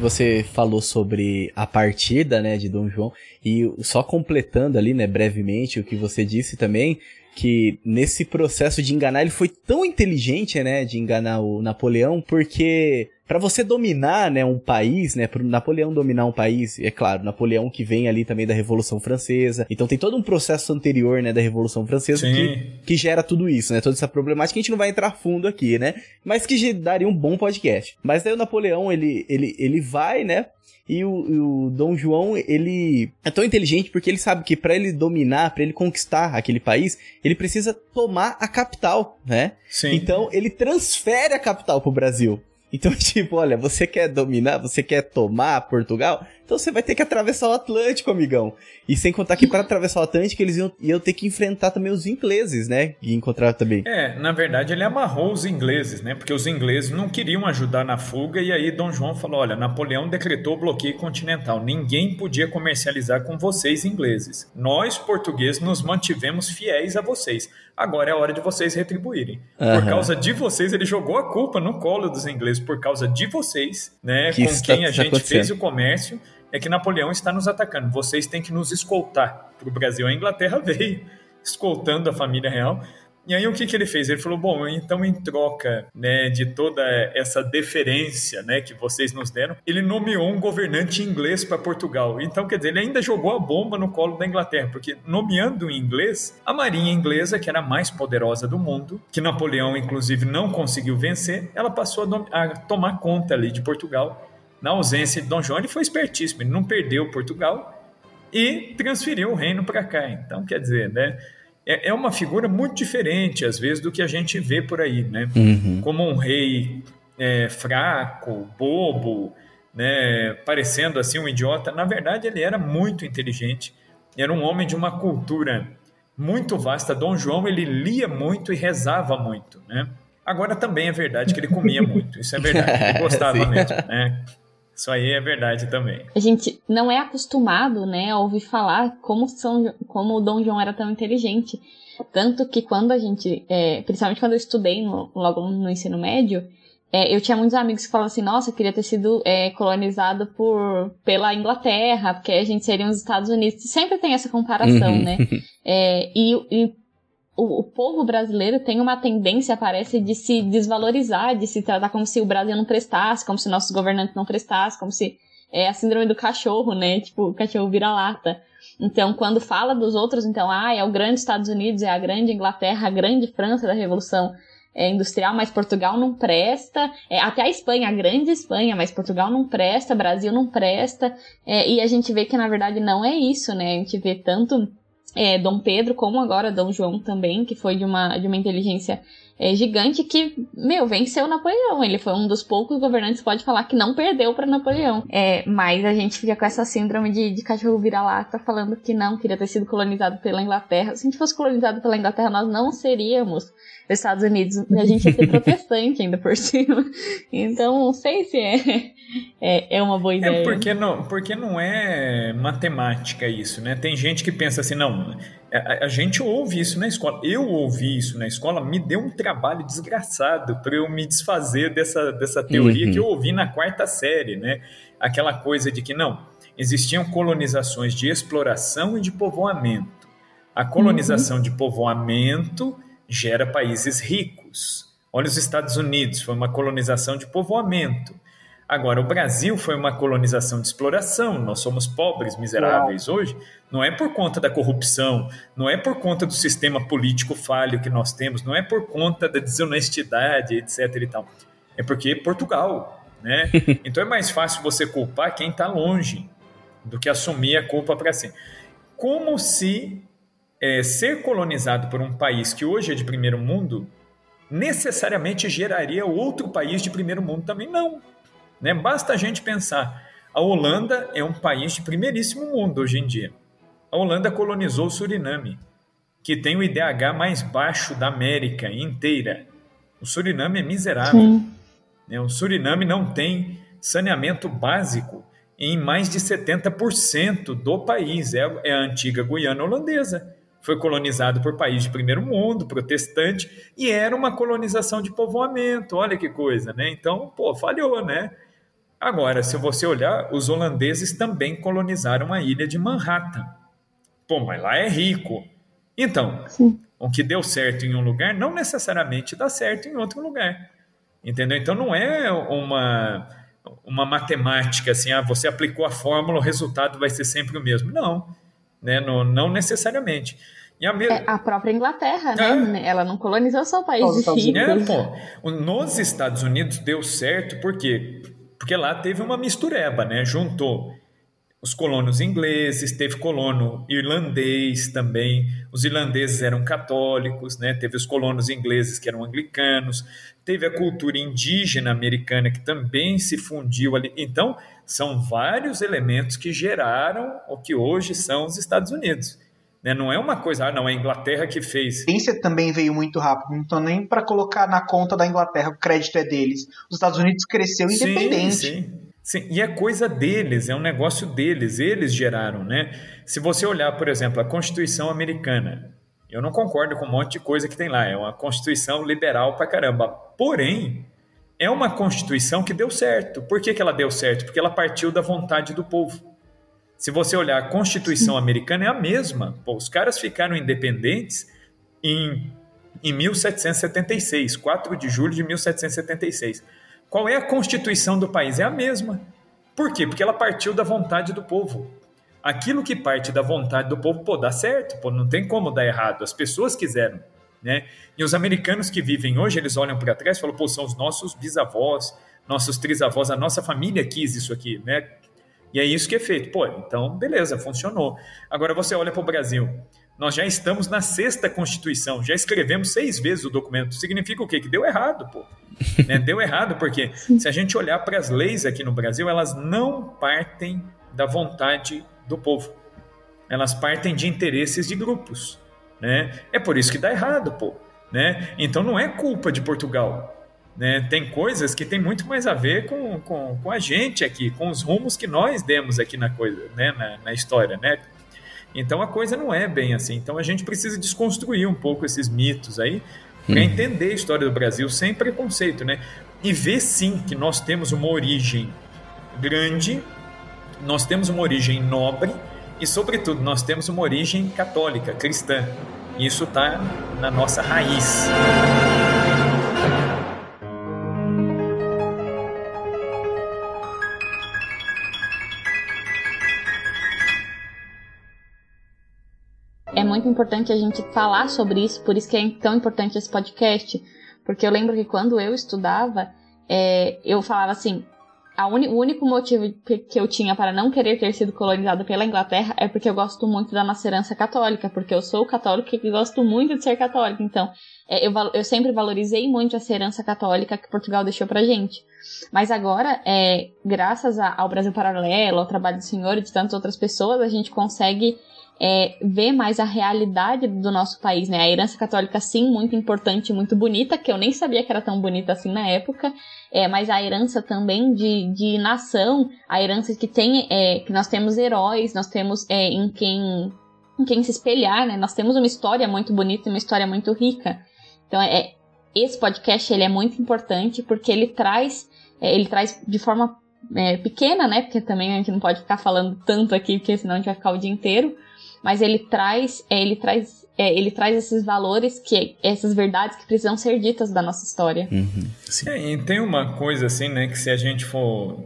Você falou sobre a partida, né, de Dom João e só completando ali, né, brevemente o que você disse também, que nesse processo de enganar ele foi tão inteligente, né, de enganar o Napoleão, porque para você dominar, né, um país, né, para Napoleão dominar um país, é claro, Napoleão que vem ali também da Revolução Francesa. Então tem todo um processo anterior, né, da Revolução Francesa que, que gera tudo isso, né, toda essa problemática que a gente não vai entrar fundo aqui, né, mas que daria um bom podcast. Mas daí o Napoleão, ele ele ele vai, né, e o, o, Dom João, ele é tão inteligente porque ele sabe que para ele dominar, para ele conquistar aquele país, ele precisa tomar a capital, né? Sim. Então ele transfere a capital pro Brasil. Então, tipo, olha, você quer dominar, você quer tomar Portugal? Então você vai ter que atravessar o Atlântico, amigão. E sem contar que para atravessar o Atlântico eles iam, iam, ter que enfrentar também os ingleses, né? E encontrar também. É, na verdade ele amarrou os ingleses, né? Porque os ingleses não queriam ajudar na fuga e aí Dom João falou: olha, Napoleão decretou bloqueio continental. Ninguém podia comercializar com vocês ingleses. Nós, portugueses, nos mantivemos fiéis a vocês. Agora é a hora de vocês retribuírem. Uhum. Por causa de vocês, ele jogou a culpa no colo dos ingleses. Por causa de vocês, né? Que com quem tá, a gente fez o comércio é que Napoleão está nos atacando. Vocês têm que nos escoltar para o Brasil. A Inglaterra veio escoltando a família real. E aí o que, que ele fez? Ele falou, bom, então em troca né, de toda essa deferência né, que vocês nos deram, ele nomeou um governante inglês para Portugal. Então, quer dizer, ele ainda jogou a bomba no colo da Inglaterra, porque nomeando um inglês, a marinha inglesa, que era a mais poderosa do mundo, que Napoleão inclusive não conseguiu vencer, ela passou a, a tomar conta ali de Portugal na ausência de Dom João, ele foi espertíssimo, ele não perdeu Portugal e transferiu o reino para cá. Então, quer dizer, né? É, é uma figura muito diferente, às vezes, do que a gente vê por aí, né? Uhum. Como um rei é, fraco, bobo, né? Parecendo assim um idiota. Na verdade, ele era muito inteligente. Era um homem de uma cultura muito vasta. Dom João, ele lia muito e rezava muito, né? Agora também é verdade que ele comia muito, isso é verdade, ele gostava mesmo, né? Isso aí é verdade também. A gente não é acostumado, né, a ouvir falar como, São, como o Dom João era tão inteligente. Tanto que quando a gente, é, principalmente quando eu estudei no, logo no ensino médio, é, eu tinha muitos amigos que falavam assim, nossa, eu queria ter sido é, colonizado por, pela Inglaterra, porque a gente seria os Estados Unidos. Sempre tem essa comparação, uhum. né? É, e, e o, o, povo brasileiro tem uma tendência, parece, de se desvalorizar, de se tratar como se o Brasil não prestasse, como se nossos governantes não prestassem, como se é a síndrome do cachorro, né? Tipo, o cachorro vira lata. Então, quando fala dos outros, então, ah, é o grande Estados Unidos, é a grande Inglaterra, a grande França da Revolução é, Industrial, mas Portugal não presta. É, até a Espanha, a grande Espanha, mas Portugal não presta, Brasil não presta. É, e a gente vê que, na verdade, não é isso, né? A gente vê tanto é, Dom Pedro como agora Dom João também, que foi de uma, de uma inteligência é, gigante que, meu, venceu Napoleão. Ele foi um dos poucos governantes pode falar que não perdeu para Napoleão. É, mas a gente fica com essa síndrome de, de cachorro vira-lata falando que não, queria ter sido colonizado pela Inglaterra. Se a gente fosse colonizado pela Inglaterra, nós não seríamos Estados Unidos. A gente ia ser protestante ainda por cima. Então, não sei se é, é, é uma boa é ideia. É porque não, porque não é matemática isso, né? Tem gente que pensa assim, não, a, a, gente ouve isso na escola. Eu ouvi isso na escola, me deu um trabalho desgraçado para eu me desfazer dessa, dessa teoria uhum. que eu ouvi na quarta série, né? Aquela coisa de que não, existiam colonizações de exploração e de povoamento. A colonização uhum. de povoamento gera países ricos. Olha os Estados Unidos, foi uma colonização de povoamento. Agora, o Brasil foi uma colonização de exploração. Nós somos pobres, miseráveis hoje. Não é por conta da corrupção, não é por conta do sistema político falho que nós temos, não é por conta da desonestidade, etc. E tal. É porque Portugal, né? Então é mais fácil você culpar quem está longe do que assumir a culpa para si. Como se é, ser colonizado por um país que hoje é de primeiro mundo necessariamente geraria outro país de primeiro mundo também. Não. Né? Basta a gente pensar. A Holanda é um país de primeiríssimo mundo hoje em dia. A Holanda colonizou o Suriname, que tem o IDH mais baixo da América inteira. O Suriname é miserável. Sim. Né? O Suriname não tem saneamento básico em mais de 70% do país. É, é a antiga Guiana holandesa foi colonizado por país de primeiro mundo, protestante, e era uma colonização de povoamento. Olha que coisa, né? Então, pô, falhou, né? Agora, se você olhar, os holandeses também colonizaram a ilha de Manhattan. Pô, mas lá é rico. Então, Sim. o que deu certo em um lugar não necessariamente dá certo em outro lugar. Entendeu? Então não é uma uma matemática assim, ah, você aplicou a fórmula, o resultado vai ser sempre o mesmo. Não né? No, não necessariamente. E a, me... é a própria Inglaterra, né? É. Ela não colonizou só o país de ricos. É, pô, nos Estados Unidos deu certo, por quê? Porque lá teve uma mistureba, né? Juntou os colonos ingleses, teve colono irlandês também. Os irlandeses eram católicos, né? Teve os colonos ingleses que eram anglicanos. Teve a cultura indígena americana que também se fundiu ali. Então, são vários elementos que geraram o que hoje são os Estados Unidos. Né? Não é uma coisa, ah, não, é a Inglaterra que fez. A também veio muito rápido, não estou nem para colocar na conta da Inglaterra, o crédito é deles. Os Estados Unidos cresceu independente. Sim, sim. Sim, e é coisa deles, é um negócio deles, eles geraram, né? Se você olhar, por exemplo, a Constituição Americana, eu não concordo com um monte de coisa que tem lá, é uma Constituição liberal pra caramba. Porém, é uma Constituição que deu certo. Por que, que ela deu certo? Porque ela partiu da vontade do povo. Se você olhar a Constituição americana, é a mesma. Pô, os caras ficaram independentes em, em 1776, 4 de julho de 1776. Qual é a Constituição do país? É a mesma. Por quê? Porque ela partiu da vontade do povo. Aquilo que parte da vontade do povo, pô, dá certo, pô, não tem como dar errado. As pessoas quiseram. Né? E os americanos que vivem hoje, eles olham para trás e falam, pô, são os nossos bisavós, nossos trisavós, a nossa família quis isso aqui, né? E é isso que é feito. Pô, então, beleza, funcionou. Agora você olha para o Brasil. Nós já estamos na sexta Constituição, já escrevemos seis vezes o documento. Significa o quê? Que deu errado, pô. né? Deu errado, porque se a gente olhar para as leis aqui no Brasil, elas não partem da vontade do povo. Elas partem de interesses de grupos né? É por isso que dá errado, pô, né? Então não é culpa de Portugal, né? Tem coisas que tem muito mais a ver com, com, com a gente aqui, com os rumos que nós demos aqui na coisa, né? Na, na história, né? Então a coisa não é bem assim. Então a gente precisa desconstruir um pouco esses mitos aí para hum. entender a história do Brasil sem preconceito, né? e vê sim que nós temos uma origem grande, nós temos uma origem nobre e, sobretudo, nós temos uma origem católica, cristã. Isso está na nossa raiz. É muito importante a gente falar sobre isso, por isso que é tão importante esse podcast, porque eu lembro que quando eu estudava, é, eu falava assim, uni, o único motivo que eu tinha para não querer ter sido colonizado pela Inglaterra é porque eu gosto muito da nossa herança católica, porque eu sou católica e gosto muito de ser católica. Então, é, eu, eu, sempre valorizei muito essa herança católica que Portugal deixou pra gente. Mas agora, é, graças ao Brasil Paralelo, ao trabalho do senhor e de tantas outras pessoas, a gente consegue é, ver mais a realidade do nosso país, né? A herança católica, sim, muito importante, muito bonita, que eu nem sabia que era tão bonita assim na época, é, mas a herança também de, de nação, a herança que tem, é, que nós temos heróis, nós temos é, em quem em quem se espelhar, né? Nós temos uma história muito bonita, uma história muito rica. Então, é, esse podcast ele é muito importante porque ele traz, é, ele traz de forma é, pequena, né? Porque também a gente não pode ficar falando tanto aqui, porque senão a gente vai ficar o dia inteiro mas ele traz, é, ele traz, é, ele traz esses valores que, essas verdades que precisam ser ditas da nossa história. Uhum, é, e tem uma coisa assim, né, que se a gente for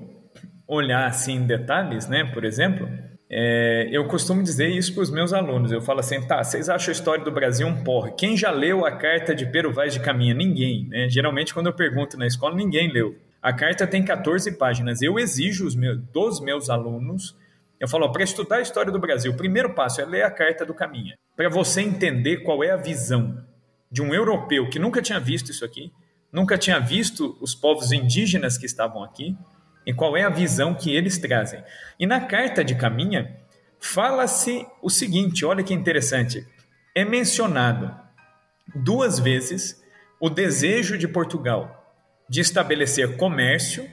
olhar assim em detalhes, né, por exemplo, é, eu costumo dizer isso para os meus alunos. Eu falo assim, tá, vocês acham a história do Brasil um porre? Quem já leu a carta de Pero Vaz de Caminha? Ninguém, né? Geralmente quando eu pergunto na escola, ninguém leu. A carta tem 14 páginas. Eu exijo os meus, dos meus alunos eu falo, para estudar a história do Brasil, o primeiro passo é ler a Carta do Caminha, para você entender qual é a visão de um europeu que nunca tinha visto isso aqui, nunca tinha visto os povos indígenas que estavam aqui, e qual é a visão que eles trazem. E na Carta de Caminha, fala-se o seguinte: olha que interessante, é mencionado duas vezes o desejo de Portugal de estabelecer comércio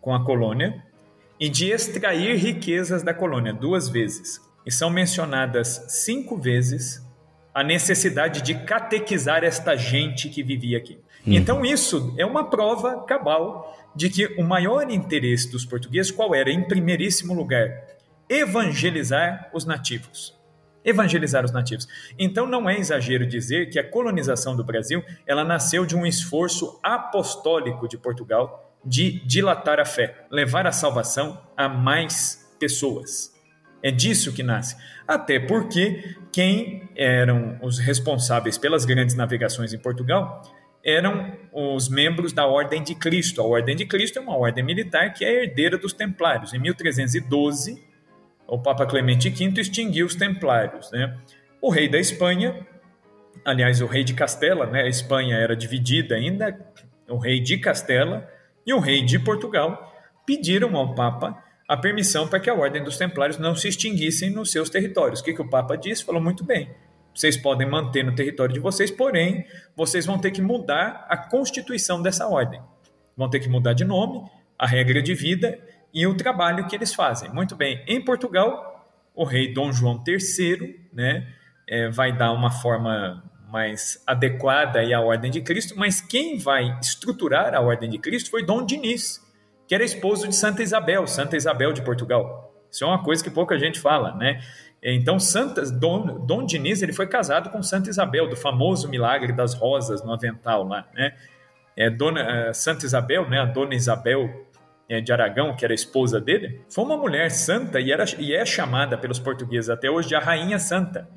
com a colônia e de extrair riquezas da colônia duas vezes. E são mencionadas cinco vezes a necessidade de catequizar esta gente que vivia aqui. Uhum. Então, isso é uma prova cabal de que o maior interesse dos portugueses qual era? Em primeiríssimo lugar, evangelizar os nativos. Evangelizar os nativos. Então, não é exagero dizer que a colonização do Brasil ela nasceu de um esforço apostólico de Portugal de dilatar a fé, levar a salvação a mais pessoas. É disso que nasce. Até porque quem eram os responsáveis pelas grandes navegações em Portugal eram os membros da Ordem de Cristo. A Ordem de Cristo é uma ordem militar que é herdeira dos Templários. Em 1312, o Papa Clemente V extinguiu os Templários. Né? O rei da Espanha, aliás, o rei de Castela, né? a Espanha era dividida ainda, o rei de Castela e o rei de Portugal pediram ao Papa a permissão para que a Ordem dos Templários não se extinguissem nos seus territórios. O que, que o Papa disse? Falou muito bem. Vocês podem manter no território de vocês, porém, vocês vão ter que mudar a constituição dessa ordem. Vão ter que mudar de nome, a regra de vida e o trabalho que eles fazem. Muito bem. Em Portugal, o rei Dom João III né, é, vai dar uma forma mais adequada à Ordem de Cristo, mas quem vai estruturar a Ordem de Cristo foi Dom Diniz, que era esposo de Santa Isabel, Santa Isabel de Portugal. Isso é uma coisa que pouca gente fala, né? Então, Santa, Dom, Dom Diniz ele foi casado com Santa Isabel, do famoso milagre das rosas no avental lá, né? É, Dona, é, Santa Isabel, né, a Dona Isabel é, de Aragão, que era esposa dele, foi uma mulher santa e, era, e é chamada pelos portugueses até hoje de a Rainha Santa.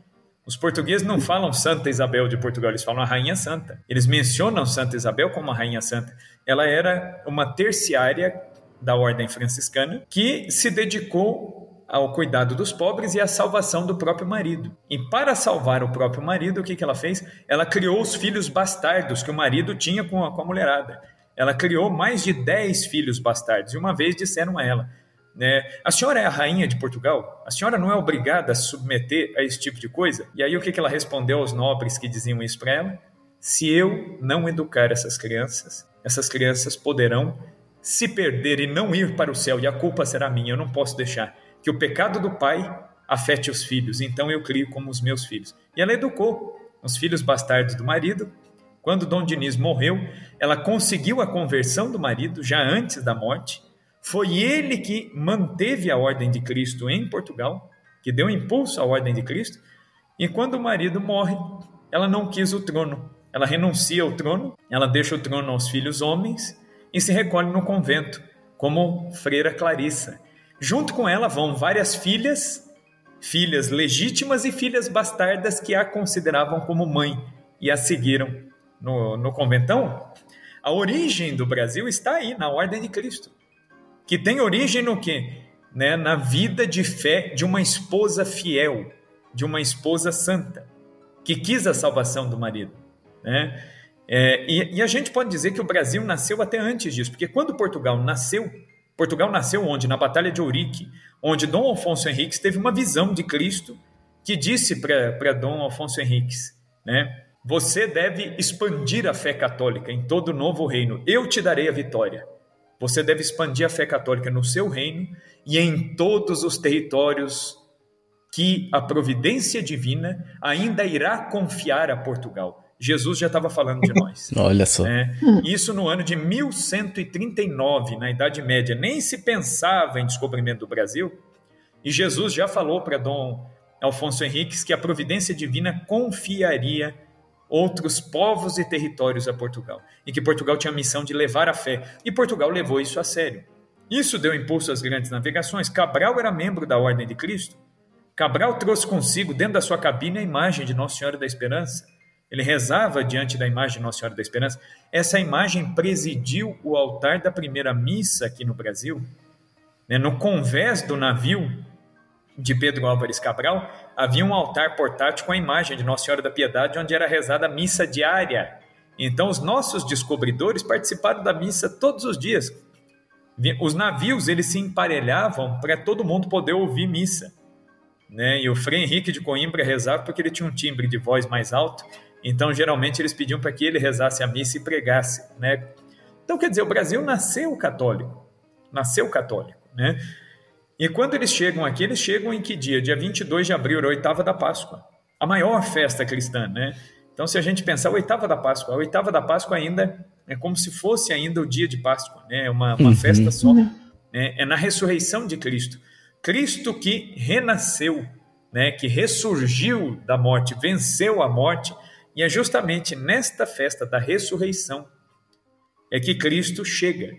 Os portugueses não falam Santa Isabel de Portugal, eles falam a Rainha Santa. Eles mencionam Santa Isabel como a Rainha Santa. Ela era uma terciária da ordem franciscana que se dedicou ao cuidado dos pobres e à salvação do próprio marido. E para salvar o próprio marido, o que, que ela fez? Ela criou os filhos bastardos que o marido tinha com a, com a mulherada. Ela criou mais de dez filhos bastardos. E uma vez disseram a ela: né? A senhora é a rainha de Portugal? A senhora não é obrigada a submeter a esse tipo de coisa? E aí o que, que ela respondeu aos nobres que diziam isso para ela? Se eu não educar essas crianças, essas crianças poderão se perder e não ir para o céu, e a culpa será minha. Eu não posso deixar que o pecado do pai afete os filhos, então eu crio como os meus filhos. E ela educou os filhos bastardos do marido Quando Dom Diniz morreu, ela conseguiu a conversão do marido já antes da morte. Foi ele que manteve a ordem de Cristo em Portugal, que deu impulso à ordem de Cristo. E quando o marido morre, ela não quis o trono. Ela renuncia ao trono, ela deixa o trono aos filhos homens e se recolhe no convento, como freira Clarissa. Junto com ela vão várias filhas, filhas legítimas e filhas bastardas que a consideravam como mãe e a seguiram no, no conventão. A origem do Brasil está aí, na ordem de Cristo. Que tem origem no quê? Né? Na vida de fé de uma esposa fiel, de uma esposa santa, que quis a salvação do marido. Né? É, e, e, a gente pode dizer que o Brasil nasceu até antes disso, porque quando Portugal nasceu, Portugal nasceu onde? Na Batalha de Ourique, onde Dom Alfonso Henriques teve uma visão de Cristo que disse para Dom Alfonso Henriques, né? Você deve expandir a fé católica em todo o novo reino. Eu te darei a vitória. Você deve expandir a fé católica no seu reino e em todos os territórios que a providência divina ainda irá confiar a Portugal. Jesus já estava falando de nós. Olha só. É, isso no ano de 1139, na Idade Média. Nem se pensava em descobrimento do Brasil. E Jesus já falou para Dom Alfonso Henriques que a providência divina confiaria outros povos e territórios a Portugal. E que Portugal tinha a missão de levar a fé. E Portugal levou isso a sério. Isso deu impulso às grandes navegações. Cabral era membro da Ordem de Cristo. Cabral trouxe consigo, dentro da sua cabine, a imagem de Nossa Senhora da Esperança ele rezava diante da imagem de Nossa Senhora da Esperança. Essa imagem presidiu o altar da primeira missa aqui no Brasil. Né? No convés do navio de Pedro Álvares Cabral, havia um altar portátil com a imagem de Nossa Senhora da Piedade, onde era rezada a missa diária. Então, os nossos descobridores participaram da missa todos os dias. Os navios eles se emparelhavam para todo mundo poder ouvir missa. Né? E o Frei Henrique de Coimbra rezava porque ele tinha um timbre de voz mais alto então, geralmente, eles pediam para que ele rezasse a missa e pregasse, né? Então, quer dizer, o Brasil nasceu católico, nasceu católico, né? E quando eles chegam aqui, eles chegam em que dia? Dia 22 de abril, a oitava da Páscoa, a maior festa cristã, né? Então, se a gente pensar, a oitava da Páscoa, a oitava da Páscoa ainda é como se fosse ainda o dia de Páscoa, né? É uma, uma uhum. festa só, né? É na ressurreição de Cristo. Cristo que renasceu, né? Que ressurgiu da morte, venceu a morte e é justamente nesta festa da ressurreição é que Cristo chega,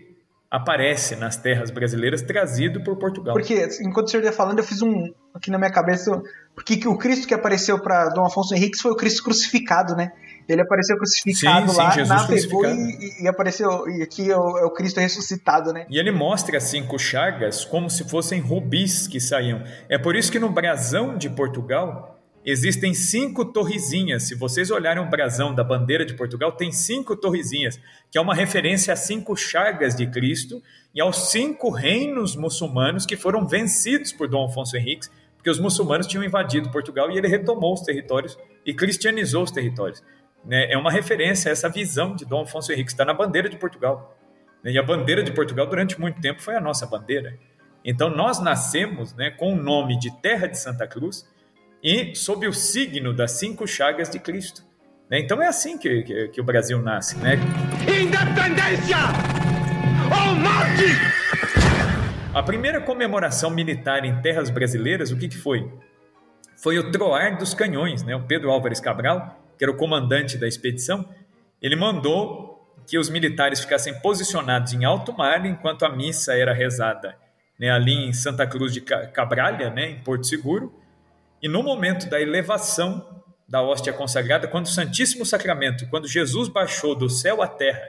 aparece nas terras brasileiras, trazido por Portugal. Porque, enquanto o senhor ia falando, eu fiz um aqui na minha cabeça, porque o Cristo que apareceu para Dom Afonso Henriques foi o Cristo crucificado, né? Ele apareceu crucificado sim, lá, sim, navegou e, e, apareceu, e aqui é o, é o, Cristo ressuscitado, né? E ele mostra cinco chagas como se fossem rubis que saíam. É por isso que no brasão de Portugal existem cinco torrezinhas. Se vocês olharem o brasão da bandeira de Portugal, tem cinco torrezinhas, que é uma referência às cinco chagas de Cristo e aos cinco reinos muçulmanos que foram vencidos por Dom Afonso Henriques, porque os muçulmanos tinham invadido Portugal e ele retomou os territórios e cristianizou os territórios. Né? É uma referência a essa visão de Dom Afonso Henriques, está na bandeira de Portugal. Né? E a bandeira de Portugal, durante muito tempo, foi a nossa bandeira. Então, nós nascemos né, com o nome de Terra de Santa Cruz, e sob o signo das cinco chagas de Cristo. Né? Então é assim que, que, que, o Brasil nasce. Né? Independência ou morte! A primeira comemoração militar em terras brasileiras, o que, que foi? Foi o troar dos canhões. Né? O Pedro Álvares Cabral, que era o comandante da expedição, ele mandou que os militares ficassem posicionados em alto mar enquanto a missa era rezada né, ali em Santa Cruz de Cabralha, né, em Porto Seguro, e no momento da elevação da hóstia consagrada, quando o Santíssimo Sacramento, quando Jesus baixou do céu à terra,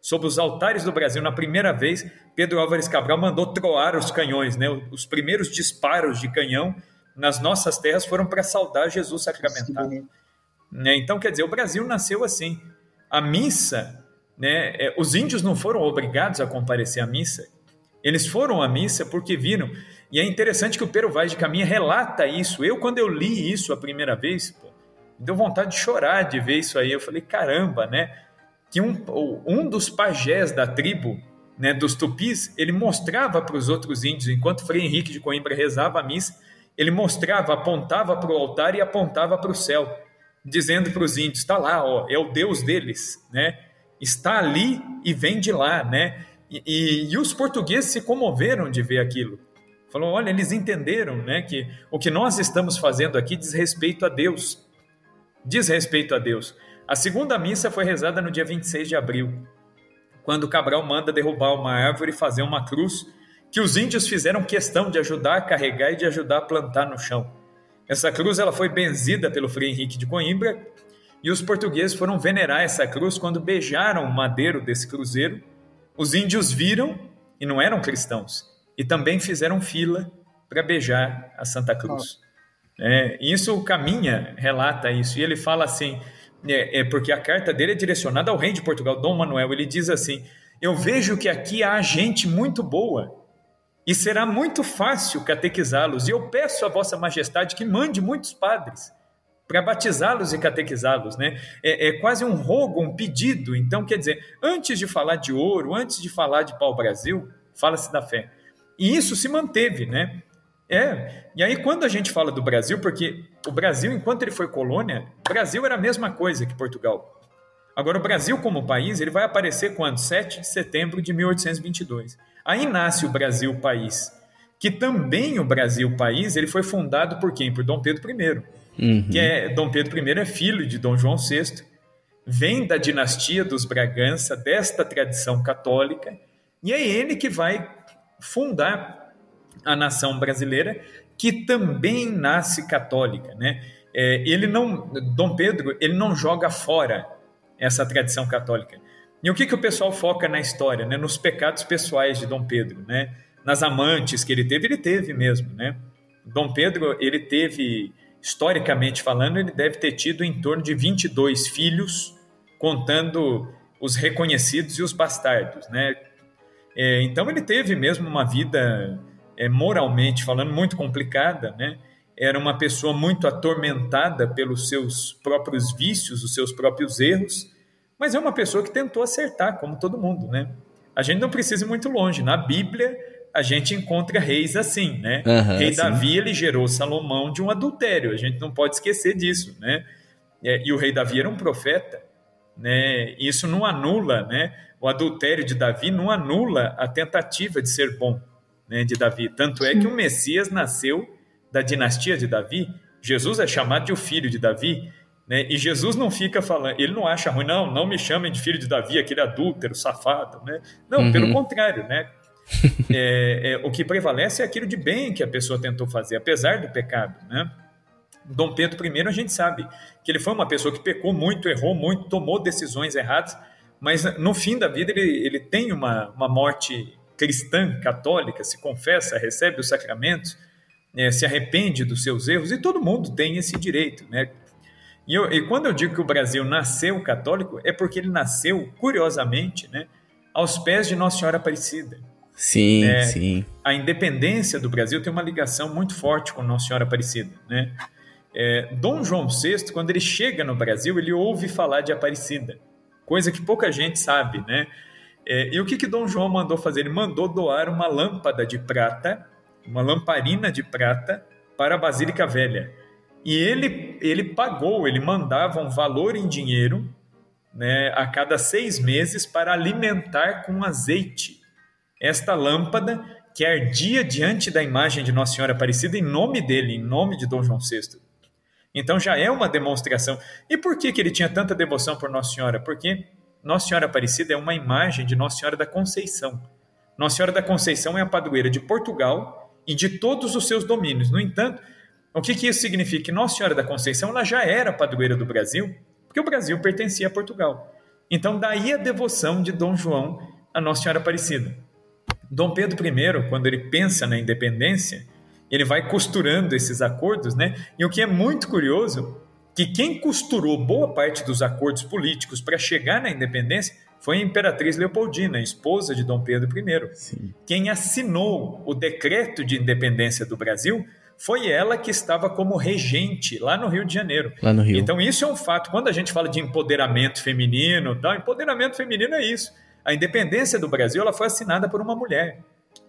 sobre os altares do Brasil na primeira vez, Pedro Álvares Cabral mandou troar os canhões, né? Os primeiros disparos de canhão nas nossas terras foram para saudar Jesus sacramentado. Né? Então, quer dizer, o Brasil nasceu assim. A missa, né? É, os índios não foram obrigados a comparecer à missa. Eles foram à missa porque viram e é interessante que o Pero Vaz de Caminha relata isso. Eu, quando eu li isso a primeira vez, pô, deu vontade de chorar de ver isso aí. Eu falei, caramba, né? Que um, um dos pajés da tribo, né, dos tupis, ele mostrava para os outros índios, enquanto Frei Henrique de Coimbra rezava a missa, ele mostrava, apontava para o altar e apontava para o céu. dizendo para os índios: está lá, ó, é o Deus deles, né? Está ali e vem de lá, né? E, e, e os portugueses se comoveram de ver aquilo. Falou, olha, eles entenderam, né, que o que nós estamos fazendo aqui diz respeito a Deus. Diz respeito a Deus. A segunda missa foi rezada no dia 26 de abril, quando Cabral manda derrubar uma árvore e fazer uma cruz que os índios fizeram questão de ajudar a carregar e de ajudar a plantar no chão. Essa cruz ela foi benzida pelo Frei Henrique de Coimbra e os portugueses foram venerar essa cruz quando beijaram o madeiro desse cruzeiro. Os índios viram e não eram cristãos e também fizeram fila para beijar a Santa Cruz. É, isso caminha relata isso e ele fala assim é, é, porque a carta dele é direcionada ao rei de Portugal, Dom Manuel. Ele diz assim: Eu vejo que aqui há gente muito boa e será muito fácil catequizá-los. E eu peço a Vossa Majestade que mande muitos padres para batizá-los e catequizá-los, né? É, é, quase um rogo, um pedido. Então, quer dizer, antes de falar de ouro, antes de falar de pau-brasil, fala-se da fé. E isso se manteve, né? É, e aí quando a gente fala do Brasil, porque o Brasil, enquanto ele foi colônia, o Brasil era a mesma coisa que Portugal. Agora, o Brasil como país, ele vai aparecer quando? 7 de setembro de 1822. Aí nasce o Brasil país, que também o Brasil país ele foi fundado por quem? Por Dom Pedro I, uhum. que é Dom Pedro I é filho de Dom João VI, vem da dinastia dos Bragança, desta tradição católica, e é ele que vai fundar a nação brasileira, que também nasce católica, né? É, ele não, Dom Pedro, ele não joga fora essa tradição católica. E o que, que o pessoal foca na história? Né? Nos pecados pessoais de Dom Pedro, né? nas amantes que ele teve, ele teve mesmo. Né? Dom Pedro, ele teve, historicamente falando, ele deve ter tido em torno de 22 filhos, contando os reconhecidos e os bastardos. Né? É, então ele teve mesmo uma vida, é, moralmente falando, muito complicada, né? era uma pessoa muito atormentada pelos seus próprios vícios, os seus próprios erros, mas é uma pessoa que tentou acertar, como todo mundo, né? A gente não precisa ir muito longe. Na Bíblia, a gente encontra reis assim, né? Uhum, Rei sim. Davi, ele gerou Salomão de um adultério. A gente não pode esquecer disso, né? É, e o rei Davi era um profeta, né? Isso não anula, né? O adultério de Davi não anula a tentativa de ser bom, né? De Davi. Tanto é que o Messias nasceu da dinastia de Davi. Jesus é chamado de o filho de Davi. Né? E Jesus não fica falando, ele não acha ruim, não, não me chamem de filho de Davi, aquele adúltero, safado. Né? Não, uhum. pelo contrário, né? é, é, o que prevalece é aquilo de bem que a pessoa tentou fazer, apesar do pecado. Né? Dom Pedro I, a gente sabe que ele foi uma pessoa que pecou muito, errou muito, tomou decisões erradas, mas no fim da vida ele, ele tem uma, uma morte cristã, católica, se confessa, recebe os sacramentos, é, se arrepende dos seus erros, e todo mundo tem esse direito. Né? E, eu, e, quando eu digo que o Brasil nasceu católico, é porque ele nasceu, curiosamente, né, aos pés de Nossa Senhora Aparecida. Sim, é, sim. A independência do Brasil tem uma ligação muito forte com Nossa Senhora Aparecida. Né? É, Dom João VI, quando ele chega no Brasil, ele ouve falar de Aparecida, coisa que pouca gente sabe. Né? É, e o que, que Dom João mandou fazer? Ele mandou doar uma lâmpada de prata, uma lamparina de prata, para a Basílica Velha e ele, ele pagou, ele mandava um valor em dinheiro né, a cada seis meses para alimentar com azeite esta lâmpada que ardia diante da imagem de Nossa Senhora Aparecida em nome dele, em nome de Dom João VI. Então já é uma demonstração. E por que, que ele tinha tanta devoção por Nossa Senhora? Porque Nossa Senhora Aparecida é uma imagem de Nossa Senhora da Conceição. Nossa Senhora da Conceição é a padroeira de Portugal e de todos os seus domínios. No entanto, o que, que isso significa? Que Nossa Senhora da Conceição ela já era padroeira do Brasil, porque o Brasil pertencia a Portugal. Então, daí a devoção de Dom João a Nossa Senhora Aparecida. Dom Pedro I, quando ele pensa na independência, ele vai costurando esses acordos, né? E o que é muito curioso, que quem costurou boa parte dos acordos políticos para chegar na independência foi a Imperatriz Leopoldina, esposa de Dom Pedro I. Sim. Quem assinou o decreto de independência do Brasil foi ela que estava como regente lá no Rio de Janeiro. Lá no Rio. Então isso é um fato. Quando a gente fala de empoderamento feminino, tá? empoderamento feminino é isso. A independência do Brasil ela foi assinada por uma mulher.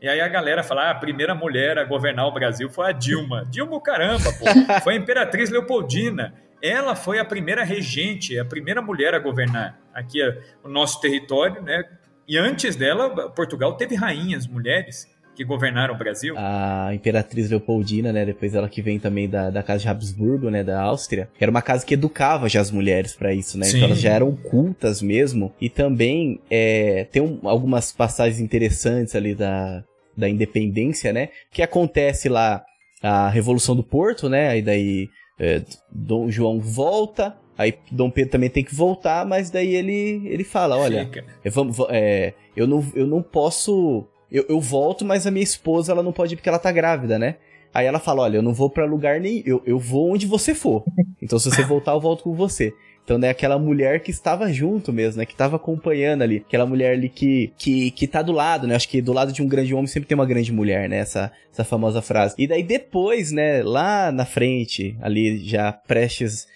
E aí a galera fala, ah, a primeira mulher a governar o Brasil foi a Dilma. Dilma, caramba, pô. Foi a Imperatriz Leopoldina. ela foi a primeira regente, a primeira mulher a governar aqui o nosso território, né? E antes dela, Portugal teve rainhas, mulheres que governaram o Brasil. A Imperatriz Leopoldina, né? Depois ela que vem também da, da casa de Habsburgo, né? Da Áustria. Era uma casa que educava já as mulheres para isso, né? Sim. Então elas já eram cultas mesmo. E também é, tem um, algumas passagens interessantes ali da, da independência, né? Que acontece lá a Revolução do Porto, né? Aí daí é, Dom João volta, aí Dom Pedro também tem que voltar, mas daí ele, ele fala, olha, eu, vamos, é, eu, não, eu não posso eu, eu volto, mas a minha esposa ela não pode ir porque ela tá grávida, né? Aí ela fala: Olha, eu não vou para lugar nem. Eu, eu vou onde você for. Então, se você voltar, eu volto com você. Então, né, aquela mulher que estava junto mesmo, né? Que estava acompanhando ali. Aquela mulher ali que, que, que tá do lado, né? Acho que do lado de um grande homem sempre tem uma grande mulher, né? Essa, essa famosa frase. E daí depois, né, lá na frente, ali já prestes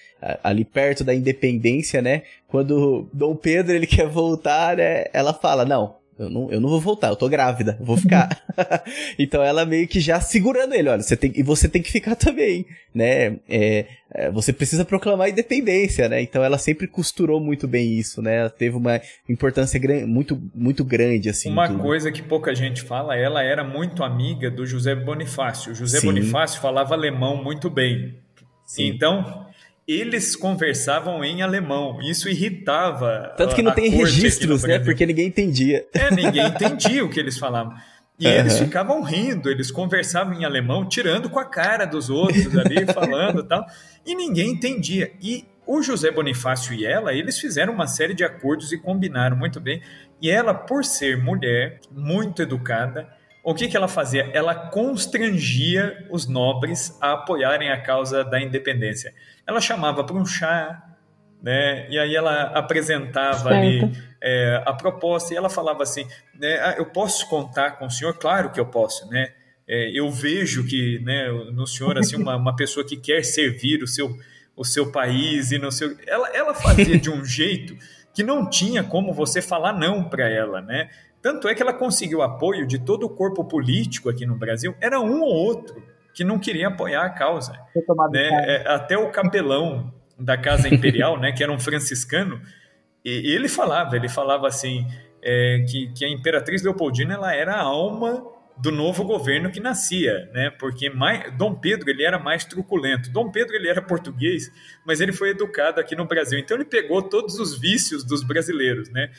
ali perto da independência, né? Quando Dom Pedro ele quer voltar, né? Ela fala: "Não, eu não, eu não vou voltar, eu tô grávida, eu vou ficar. então ela meio que já segurando ele, olha, você tem, e você tem que ficar também, né? É, é, você precisa proclamar a independência, né? Então ela sempre costurou muito bem isso, né? Ela teve uma importância muito, muito grande, assim. Uma tudo. coisa que pouca gente fala, ela era muito amiga do José Bonifácio. O José Sim. Bonifácio falava alemão muito bem. Sim. Então, eles conversavam em alemão. Isso irritava. Tanto que não tem registros, né? Porque ninguém entendia. É, ninguém entendia o que eles falavam. E uhum. eles ficavam rindo, eles conversavam em alemão, tirando com a cara dos outros ali, falando tal. E ninguém entendia. E o José Bonifácio e ela, eles fizeram uma série de acordos e combinaram muito bem. E ela, por ser mulher, muito educada, o que, que ela fazia? Ela constrangia os nobres a apoiarem a causa da independência ela chamava para um chá, né? E aí ela apresentava certo. ali é, a proposta e ela falava assim, né? Ah, eu posso contar com o senhor? Claro que eu posso, né? É, eu vejo que, né, no senhor assim uma, uma pessoa que quer servir o seu o seu país e no seu ela, ela fazia de um jeito que não tinha como você falar não para ela, né? Tanto é que ela conseguiu apoio de todo o corpo político aqui no Brasil, era um ou outro que não queria apoiar a causa. Né? É, até o capelão da Casa Imperial, né, que era um franciscano, e, ele falava, ele falava assim, é, que, que a Imperatriz Leopoldina ela era a alma do novo governo que nascia, né? Porque mais, Dom Pedro ele era mais truculento. Dom Pedro ele era português, mas ele foi educado aqui no Brasil, então ele pegou todos os vícios dos brasileiros, né?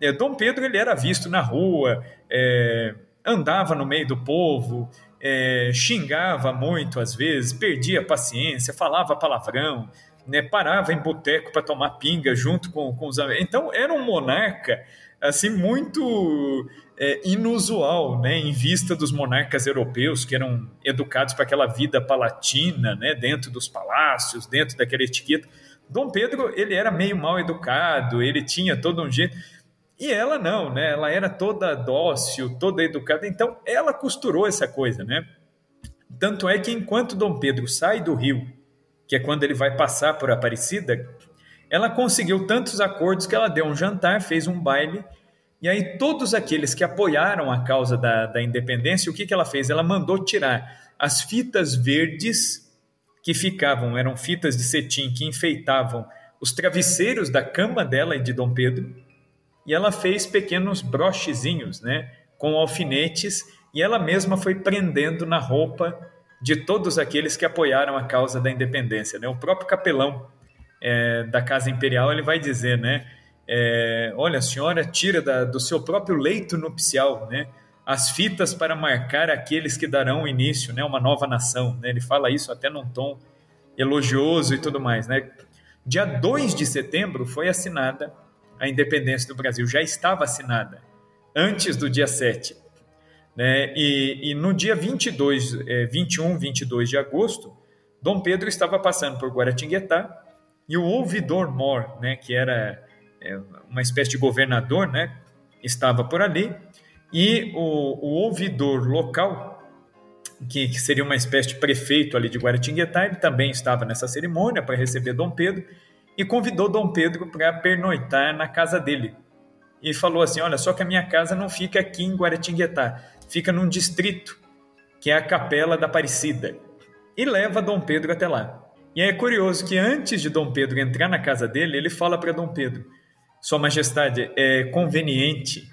É, Dom Pedro ele era visto na rua, é, andava no meio do povo, é, xingava muito às vezes, perdia a paciência, falava palavrão, né, parava em boteco para tomar pinga junto com, com os amigos. Então era um monarca assim muito é, inusual, né, em vista dos monarcas europeus que eram educados para aquela vida palatina, né, dentro dos palácios, dentro daquela etiqueta. Dom Pedro ele era meio mal educado, ele tinha todo um jeito e ela não, né? Ela era toda dócil, toda educada, então ela costurou essa coisa, né? Tanto é que enquanto Dom Pedro sai do Rio, que é quando ele vai passar por Aparecida, ela conseguiu tantos acordos que ela deu um jantar, fez um baile, e aí todos aqueles que apoiaram a causa da, da independência, o que, que ela fez? Ela mandou tirar as fitas verdes que ficavam, eram fitas de cetim que enfeitavam os travesseiros da cama dela e de Dom Pedro, e ela fez pequenos brochezinhos, né, com alfinetes, e ela mesma foi prendendo na roupa de todos aqueles que apoiaram a causa da independência. Né? O próprio capelão é, da Casa Imperial ele vai dizer, né, é, olha, a senhora tira da, do seu próprio leito nupcial, né, as fitas para marcar aqueles que darão início, né, uma nova nação. Né? Ele fala isso até num tom elogioso e tudo mais. Né? Dia 2 de setembro foi assinada a independência do Brasil já estava assinada antes do dia 7. Né? E, e no dia 22, é, 21, 22 de agosto, Dom Pedro estava passando por Guaratinguetá e o ouvidor Mor, né, que era é, uma espécie de governador, né, estava por ali, e o, o ouvidor local, que, que, seria uma espécie de prefeito ali de Guaratinguetá, ele também estava nessa cerimônia para receber Dom Pedro, e convidou Dom Pedro para pernoitar na casa dele. E falou assim: Olha, só que a minha casa não fica aqui em Guaratinguetá, fica num distrito, que é a Capela da Aparecida. E leva Dom Pedro até lá. E é curioso que antes de Dom Pedro entrar na casa dele, ele fala para Dom Pedro: Sua Majestade, é conveniente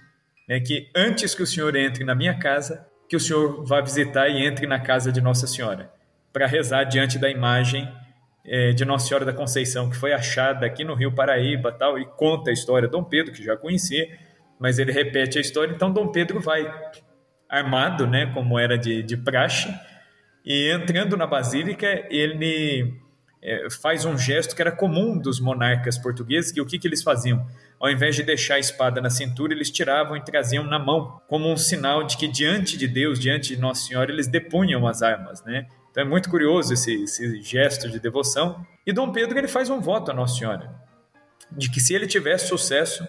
né, que antes que o senhor entre na minha casa, que o senhor vá visitar e entre na casa de Nossa Senhora, para rezar diante da imagem é, de Nossa Senhora da Conceição, que foi achada aqui no Rio Paraíba tal, e conta a história Dom Pedro, que já conhecia, mas ele repete a história. Então, Dom Pedro vai armado, né, como era de, de praxe, e entrando na basílica, ele é, faz um gesto que era comum dos monarcas portugueses, que o que, que eles faziam? Ao invés de deixar a espada na cintura, eles tiravam e traziam na mão, como um sinal de que diante de Deus, diante de Nossa Senhora, eles depunham as armas, né? Então é muito curioso esse, esse gesto de devoção. E Dom Pedro ele faz um voto a Nossa Senhora, de que se ele tivesse sucesso,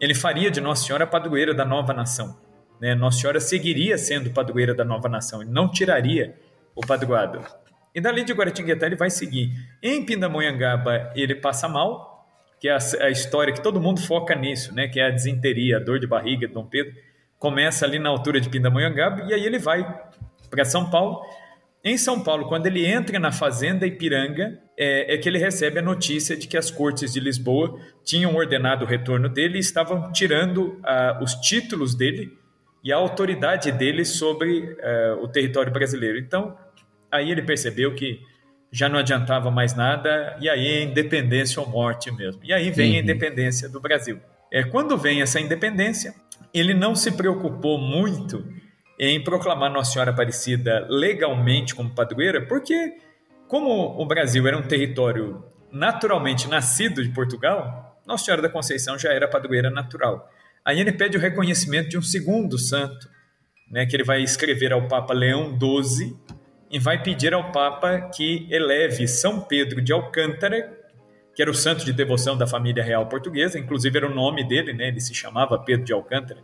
ele faria de Nossa Senhora a padroeira da nova nação. Né? Nossa Senhora seguiria sendo padroeira da nova nação, ele não tiraria o padroado. E dali de Guaratinguetá ele vai seguir. Em Pindamonhangaba ele passa mal, que é a, a, história que todo mundo foca nisso, né? que é a desinteria, a dor de barriga de Dom Pedro. Começa ali na altura de Pindamonhangaba e aí ele vai para São Paulo. Em São Paulo, quando ele entra na fazenda Ipiranga, é, é, que ele recebe a notícia de que as cortes de Lisboa tinham ordenado o retorno dele e estavam tirando uh, os títulos dele e a autoridade dele sobre uh, o território brasileiro. Então, Aí ele percebeu que já não adiantava mais nada, e aí é independência ou morte mesmo. E aí vem uhum. a independência do Brasil. É, quando vem essa independência, ele não se preocupou muito em proclamar Nossa Senhora Aparecida legalmente como padroeira, porque, como o Brasil era um território naturalmente nascido de Portugal, Nossa Senhora da Conceição já era padroeira natural. Aí ele pede o reconhecimento de um segundo santo, né, que ele vai escrever ao Papa Leão XII, e vai pedir ao Papa que eleve São Pedro de Alcântara, que era o santo de devoção da família real portuguesa, inclusive era o nome dele, né? ele se chamava Pedro de Alcântara,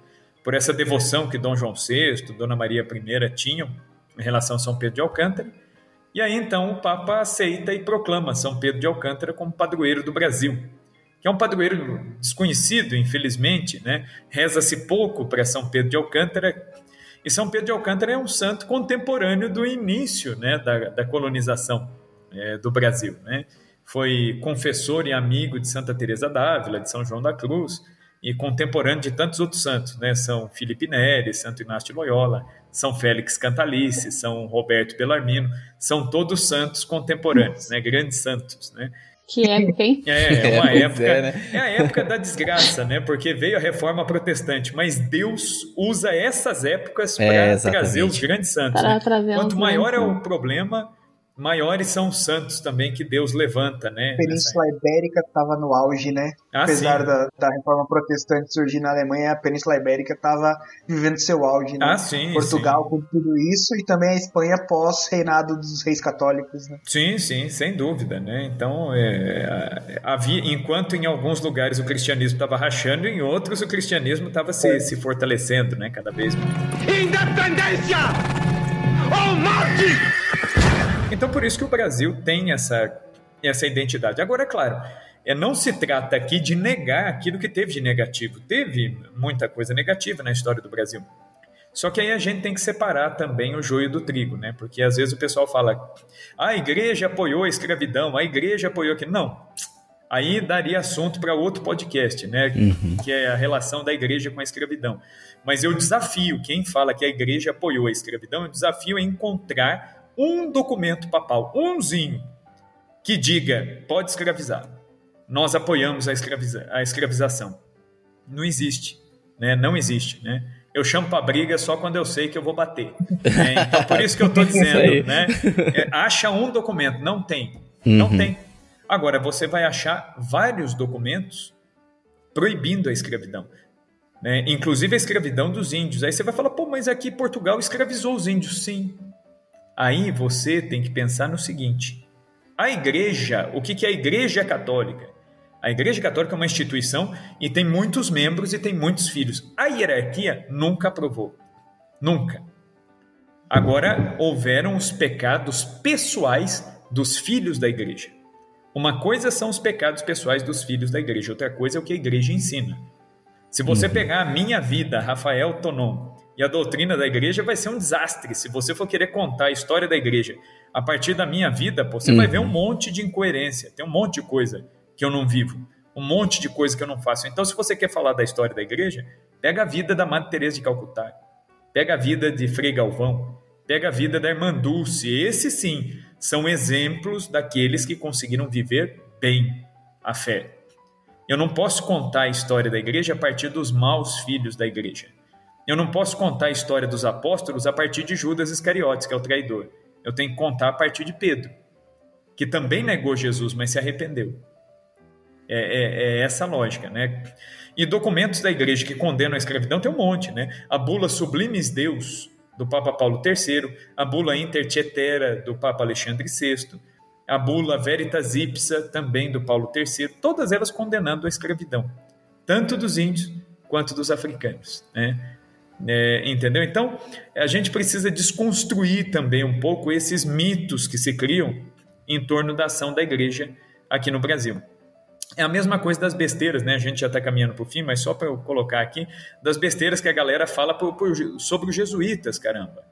por essa devoção que Dom João VI, Dona Maria I tinham em relação a São Pedro de Alcântara. E aí então o Papa aceita e proclama São Pedro de Alcântara como padroeiro do Brasil, que é um padroeiro desconhecido, infelizmente, né? Reza-se pouco para São Pedro de Alcântara, e São Pedro de Alcântara é um santo contemporâneo do início né, da, da colonização é, do Brasil. Né? Foi confessor e amigo de Santa Teresa d'Ávila, de São João da Cruz, e contemporâneo de tantos outros santos, né? São Felipe Neri, Santo Inácio de Loyola, São Félix Cantalice, São Roberto Belarmino, são todos santos contemporâneos, né? Grandes santos, né? Que época, hein? É, é uma é, época. É, né? é, a época da desgraça, né? Porque veio a reforma protestante, mas Deus usa essas épocas para é, trazer os grandes santos. Né? Quanto maior é o problema, maiores são os santos também que Deus levanta, né? A Península Ibérica estava no auge, né? Ah, Apesar da, da, reforma protestante surgir na Alemanha, a Península Ibérica estava vivendo seu auge, né? Ah, sim, Portugal sim. com tudo isso e também a Espanha pós-reinado dos reis católicos, né? Sim, sim, sem dúvida, né? Então, é, havia, enquanto em alguns lugares o cristianismo estava rachando, em outros o cristianismo estava se, é. se fortalecendo, né? Cada vez mais. Independência ou morte! Então, por isso que o Brasil tem essa, essa identidade. Agora, é claro, é, não se trata aqui de negar aquilo que teve de negativo. Teve muita coisa negativa na história do Brasil. Só que aí a gente tem que separar também o joio do trigo, né? Porque às vezes o pessoal fala, a igreja apoiou a escravidão, a igreja apoiou aquilo. Não. Aí daria assunto para outro podcast, né? Uhum. Que é a relação da igreja com a escravidão. Mas eu desafio quem fala que a igreja apoiou a escravidão, eu desafio a encontrar um documento papal, umzinho, que diga pode escravizar. Nós apoiamos a, escraviza a escravização. Não existe, né? Não existe, né? Eu chamo para briga só quando eu sei que eu vou bater. Né? Então, por isso que eu estou dizendo, né? É, acha um documento, não tem, não uhum. tem. Agora você vai achar vários documentos proibindo a escravidão. Né? Inclusive a escravidão dos índios. Aí você vai falar, pô, mas aqui Portugal escravizou os índios. Sim, Aí você tem que pensar no seguinte: a igreja, o que é a igreja católica? A igreja católica é uma instituição e tem muitos membros e tem muitos filhos. A hierarquia nunca aprovou. Nunca. Agora, houveram os pecados pessoais dos filhos da igreja. Uma coisa são os pecados pessoais dos filhos da igreja, outra coisa é o que a igreja ensina. Se você uhum. pegar a minha vida, Rafael Tonon, e a doutrina da igreja vai ser um desastre. Se você for querer contar a história da igreja A partir da minha vida, pô, você uhum. vai ver um monte de incoerência, tem um monte de coisa que eu não vivo, um monte de coisa que eu não faço. Então, se você quer falar da história da igreja, pega a vida da Madre Teresa de Calcutá, pega a vida de Frei Galvão, pega a vida da Irmã Dulce. Esses sim são exemplos daqueles que conseguiram viver bem a fé. Eu não posso contar a história da igreja a partir dos maus filhos da igreja. Eu não posso contar a história dos apóstolos a partir de Judas Iscariotes, que é o traidor. Eu tenho que contar a partir de Pedro, que também negou Jesus, mas se arrependeu. É, é, é essa a lógica, né? E documentos da igreja que condenam a escravidão tem um monte, né? A bula Sublimes Deus, do Papa Paulo III, a bula Inter Cetera, do Papa Alexandre VI, a bula Veritas Ipsa, também do Paulo III, todas elas condenando a escravidão, tanto dos índios quanto dos africanos. Né? É, entendeu? Então, a gente precisa desconstruir também um pouco esses mitos que se criam em torno da ação da igreja aqui no Brasil. É a mesma coisa das besteiras, né? A gente já está caminhando para o fim, mas só para eu colocar aqui, das besteiras que a galera fala por, por, sobre os jesuítas, caramba.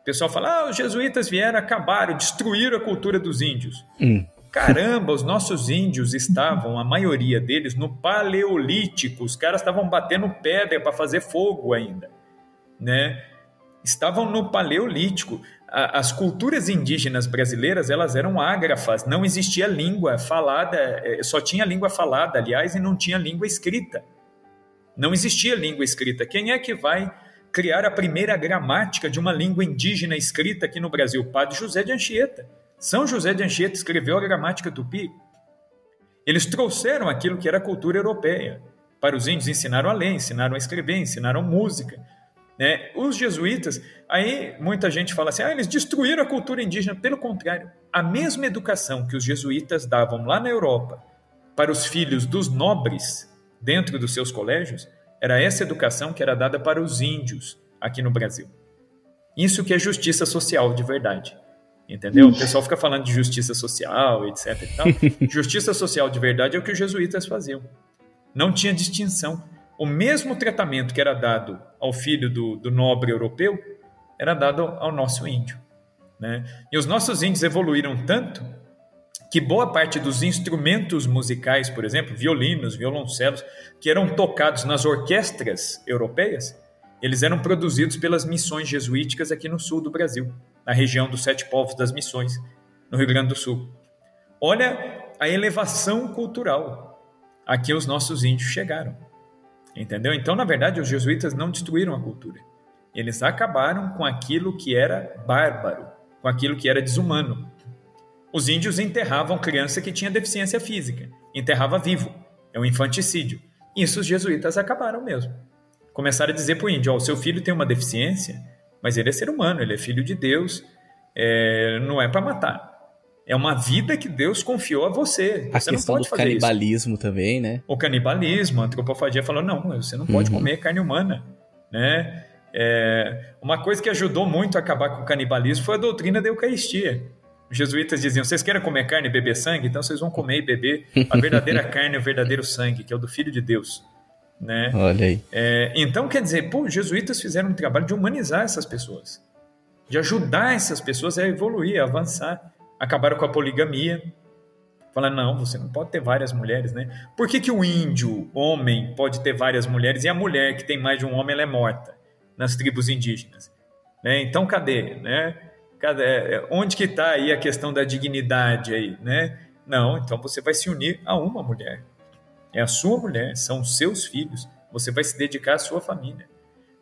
O pessoal fala, ah, os jesuítas vieram, acabaram, destruíram a cultura dos índios. Hum. Caramba, os nossos índios estavam, a maioria deles, no paleolítico. Os caras estavam batendo pedra para fazer fogo ainda, né? Estavam no paleolítico. As culturas indígenas brasileiras, elas eram ágrafas, não existia língua falada, eh, só tinha língua falada, aliás, e não tinha língua escrita. Não existia língua escrita. Quem é que vai criar a primeira gramática de uma língua indígena escrita aqui no Brasil, Padre José de Anchieta. São José de Anchieta escreveu a gramática tupi. Eles trouxeram aquilo que era cultura europeia. Para os índios ensinaram a ler, ensinaram a escrever, ensinaram música. Né? Os jesuítas, aí muita gente fala assim, ah, eles destruíram a cultura indígena. Pelo contrário, a mesma educação que os jesuítas davam lá na Europa para os filhos dos nobres dentro dos seus colégios, era essa educação que era dada para os índios aqui no Brasil. Isso que é justiça social de verdade. Entendeu? O pessoal fica falando de justiça social, etc. Justiça social de verdade é o que os jesuítas faziam. Não tinha distinção. O mesmo tratamento que era dado ao filho do, do nobre europeu era dado ao nosso índio. Né? E os nossos índios evoluíram tanto que boa parte dos instrumentos musicais, por exemplo, violinos, violoncelos, que eram tocados nas orquestras europeias, eles eram produzidos pelas missões jesuíticas aqui no sul do Brasil, na região dos Sete Povos das Missões, no Rio Grande do Sul. Olha a elevação cultural a que os nossos índios chegaram. Entendeu? Então, na verdade, os jesuítas não destruíram a cultura. Eles acabaram com aquilo que era bárbaro, com aquilo que era desumano. Os índios enterravam criança que tinha deficiência física, enterrava vivo. É um infanticídio. Isso os jesuítas acabaram mesmo. Começaram a dizer para o índio: o seu filho tem uma deficiência, mas ele é ser humano, ele é filho de Deus, é, não é para matar. É uma vida que Deus confiou a você. Você a não pode do canibalismo isso. também, né? O canibalismo, a antropofagia falou: não, você não pode uhum. comer carne humana, né? É, uma coisa que ajudou muito a acabar com o canibalismo foi a doutrina da Eucaristia. Os jesuítas diziam: vocês querem comer carne e beber sangue? Então vocês vão comer e beber a verdadeira carne e o verdadeiro sangue, que é o do Filho de Deus. Né? Olha aí. É, então, quer dizer, pô, os jesuítas fizeram um trabalho de humanizar essas pessoas, de ajudar essas pessoas a evoluir, a avançar. Acabaram com a poligamia. Falaram, não, você não pode ter várias mulheres, né? Por que, que o índio, homem, pode ter várias mulheres e a mulher que tem mais de um homem ela é morta nas tribos indígenas? Né? Então, cadê? Né? Cada, é, é, onde que está aí a questão da dignidade aí, né? Não, então você vai se unir a uma mulher. É a sua mulher, são os seus filhos. Você vai se dedicar à sua família.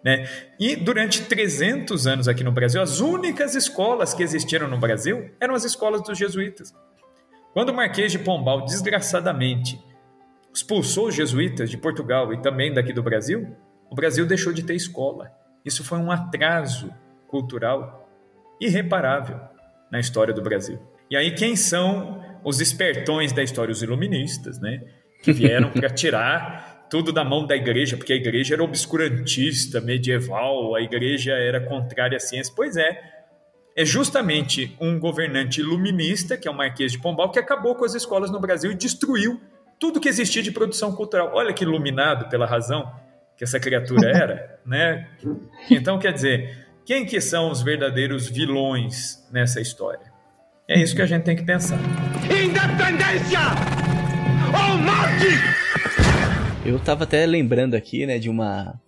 Né? E durante 300 anos aqui no Brasil, as únicas escolas que existiram no Brasil eram as escolas dos jesuítas. Quando o Marquês de Pombal, desgraçadamente, expulsou os jesuítas de Portugal e também daqui do Brasil, o Brasil deixou de ter escola. Isso foi um atraso cultural irreparável na história do Brasil. E aí, quem são os espertões da história? Os iluministas, né? Que vieram para tirar tudo da mão da igreja, porque a igreja era obscurantista, medieval, a igreja era contrária à ciência. Pois é, é justamente um governante iluminista, que é o Marquês de Pombal, que acabou com as escolas no Brasil e destruiu tudo que existia de produção cultural. Olha que iluminado pela razão que essa criatura era, né? Então, quer dizer, quem que são os verdadeiros vilões nessa história? É isso que a gente tem que pensar. Independência ou morte! Eu tava até lembrando aqui, né, de uma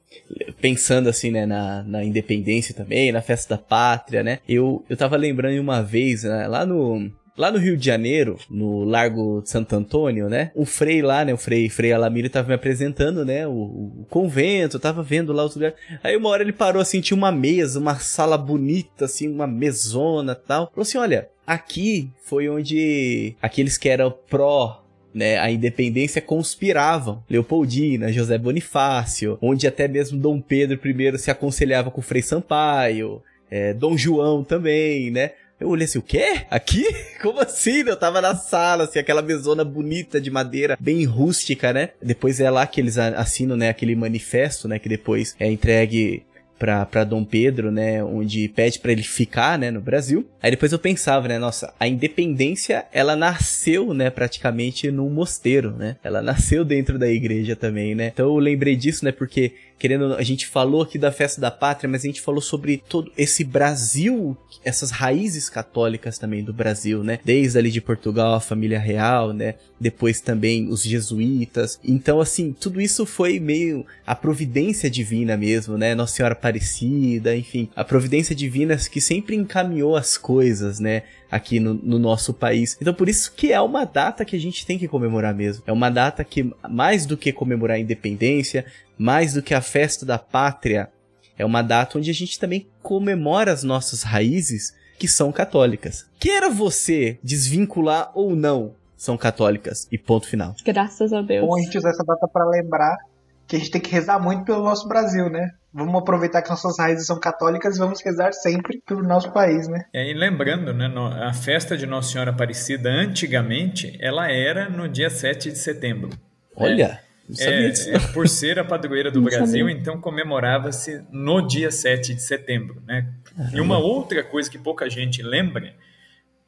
pensando assim, né, na, na independência também, na festa da pátria, né? Eu, eu tava lembrando uma vez, né, lá no, Lá no Rio de Janeiro, no Largo de Santo Antônio, né? O Frei lá, né? O Frei, Frei Alamiro tava me apresentando, né? O, o convento, tava vendo lá os lugares. Aí uma hora ele parou assim, tinha uma mesa, uma sala bonita, assim, uma mesona tal. Falou assim: olha, aqui foi onde aqueles que eram pró né, a independência conspiravam. Leopoldina, José Bonifácio, onde até mesmo Dom Pedro I se aconselhava com o Frei Sampaio, é, Dom João também, né? Eu olhei assim, o quê? Aqui? Como assim? Eu tava na sala, assim, aquela mesona bonita de madeira, bem rústica, né? Depois é lá que eles assinam, né, aquele manifesto, né, que depois é entregue para Dom Pedro, né, onde pede para ele ficar, né, no Brasil. Aí depois eu pensava, né, nossa, a independência, ela nasceu, né, praticamente num mosteiro, né? Ela nasceu dentro da igreja também, né? Então eu lembrei disso, né, porque querendo, a gente falou aqui da festa da pátria, mas a gente falou sobre todo esse Brasil, essas raízes católicas também do Brasil, né? Desde ali de Portugal, a família real, né? Depois também os jesuítas. Então, assim, tudo isso foi meio a providência divina mesmo, né? Nossa Senhora Aparecida, enfim, a providência divina que sempre encaminhou as coisas, né? Aqui no, no, nosso país. Então por isso que é uma data que a gente tem que comemorar mesmo. É uma data que, mais do que comemorar a independência, mais do que a festa da pátria, é uma data onde a gente também comemora as nossas raízes que são católicas. Queira você desvincular ou não, são católicas. E ponto final. Graças a Deus. Bom a gente usar essa data para lembrar que a gente tem que rezar muito pelo nosso Brasil, né? Vamos aproveitar que nossas raízes são católicas e vamos rezar sempre pelo nosso país, né? É, e lembrando, né, a festa de Nossa Senhora Aparecida, antigamente, ela era no dia 7 de setembro. Olha! Né? É, é, por ser a padroeira do Brasil, então comemorava-se no dia 7 de setembro. Né? E uma outra coisa que pouca gente lembra,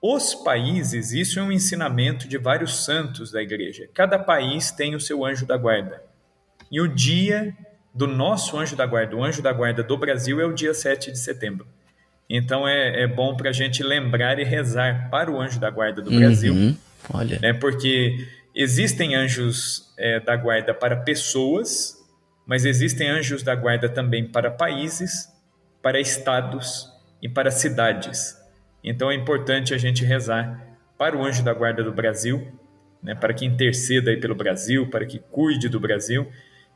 os países, isso é um ensinamento de vários santos da igreja. Cada país tem o seu anjo da guarda. E o dia do nosso anjo da guarda, o anjo da guarda do Brasil, é o dia 7 de setembro. Então é, é bom para a gente lembrar e rezar para o anjo da guarda do Brasil. Uhum. Olha. Né? Porque existem anjos é, da guarda para pessoas, mas existem anjos da guarda também para países, para estados e para cidades. Então é importante a gente rezar para o anjo da guarda do Brasil, né, para que interceda aí pelo Brasil, para que cuide do Brasil,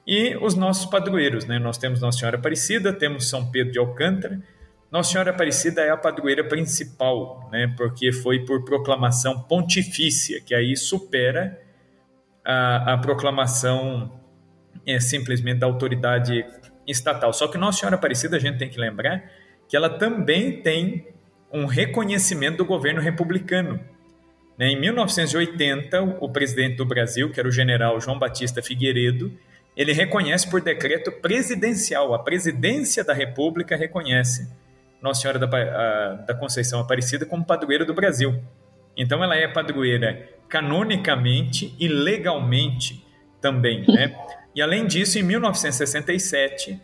e os nossos padroeiros. Né? Nós temos Nossa Senhora Aparecida, temos São Pedro de Alcântara. Nossa Senhora Aparecida é a padroeira principal, né? porque foi por proclamação pontifícia, que aí supera a, a proclamação é, simplesmente da autoridade estatal. Só que Nossa Senhora Aparecida, a gente tem que lembrar que ela também tem um reconhecimento do governo republicano. Né? Em 1980, o presidente do Brasil, que era o general João Batista Figueiredo, ele reconhece por decreto presidencial, a presidência da República reconhece Nossa Senhora da, a, da Conceição Aparecida como padroeira do Brasil. Então ela é padroeira canonicamente e legalmente também, né? E além disso, em 1967,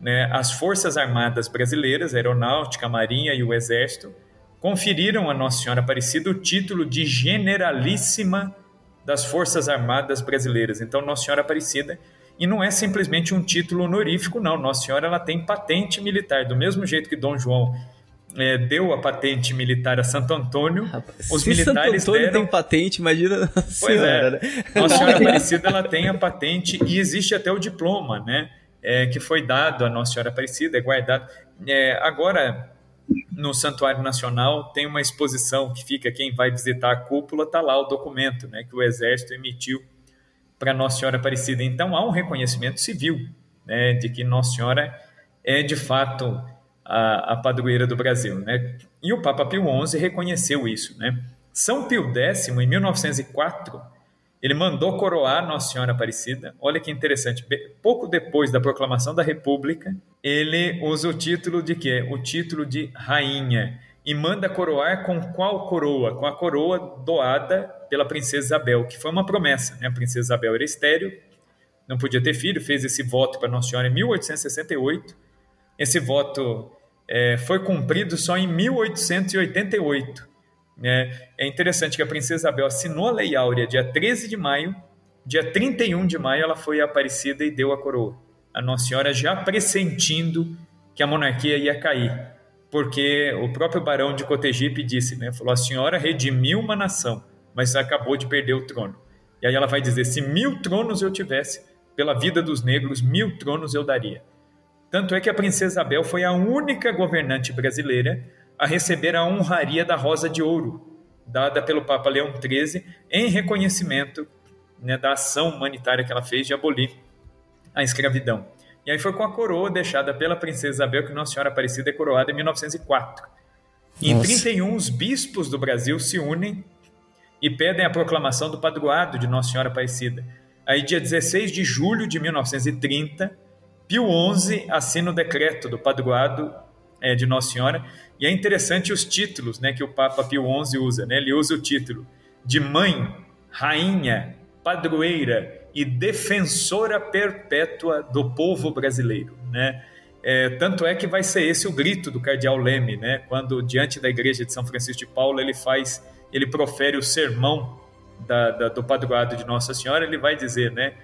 né, as Forças Armadas Brasileiras, a Aeronáutica, a Marinha e o Exército, conferiram a Nossa Senhora Aparecida o título de Generalíssima das Forças Armadas Brasileiras. Então, Nossa Senhora Aparecida e não é simplesmente um título honorífico, não. Nossa Senhora ela tem patente militar, do mesmo jeito que Dom João é, deu a patente militar a Santo Antônio, Rapaz, os militares Santo Antônio deram... tem patente, imagina Pois senhora, é. Né? Nossa Senhora Aparecida ela tem a patente e existe até o diploma, né? É, que foi dado à Nossa Senhora Aparecida, é guardado. É, agora, no Santuário Nacional, tem uma exposição que fica, quem vai visitar a cúpula, está lá o documento né, que o Exército emitiu para Nossa Senhora Aparecida. Então há um reconhecimento civil né, de que Nossa Senhora é de fato a, a padroeira do Brasil. Né? E o Papa Pio XI reconheceu isso. Né? São Pio X, em 1904, ele mandou coroar Nossa Senhora Aparecida. Olha que interessante. Pouco depois da proclamação da República, ele usa o título de quê? O título de rainha e manda coroar com qual coroa? Com a coroa doada pela princesa Isabel, que foi uma promessa. Né? A princesa Isabel era estéreo, não podia ter filho, fez esse voto para Nossa Senhora em 1868. Esse voto é, foi cumprido só em 1888. É, é interessante que a princesa Isabel assinou a Lei Áurea dia 13 de maio, dia 31 de maio ela foi Aparecida e deu a coroa. A Nossa Senhora já pressentindo que a monarquia ia cair, porque o próprio barão de Cotegipe disse, né, falou, a senhora redimiu uma nação, mas acabou de perder o trono. E aí ela vai dizer, se mil tronos eu tivesse, pela vida dos negros, mil tronos eu daria. Tanto é que a princesa Isabel foi a única governante brasileira a receber a honraria da Rosa de Ouro, dada pelo Papa Leão XIII, em reconhecimento né, da ação humanitária que ela fez de abolir a escravidão. E aí foi com a coroa deixada pela princesa Isabel que Nossa Senhora Aparecida é coroada em 1904. E em 31, os bispos do Brasil se unem e pedem a proclamação do padroado de Nossa Senhora Aparecida. Aí, dia 16 de julho de 1930, Pio XI assina o decreto do padroado é, de Nossa Senhora. E é interessante os títulos né, que o Papa Pio XI usa. Né? Ele usa o título de mãe, rainha, padroeira e defensora perpétua do povo brasileiro. Né? É, tanto é que vai ser esse o grito do cardeal Leme, né? quando diante da igreja de São Francisco de Paula ele faz, ele profere o sermão da, da, do padroado de Nossa Senhora, ele vai dizer, né?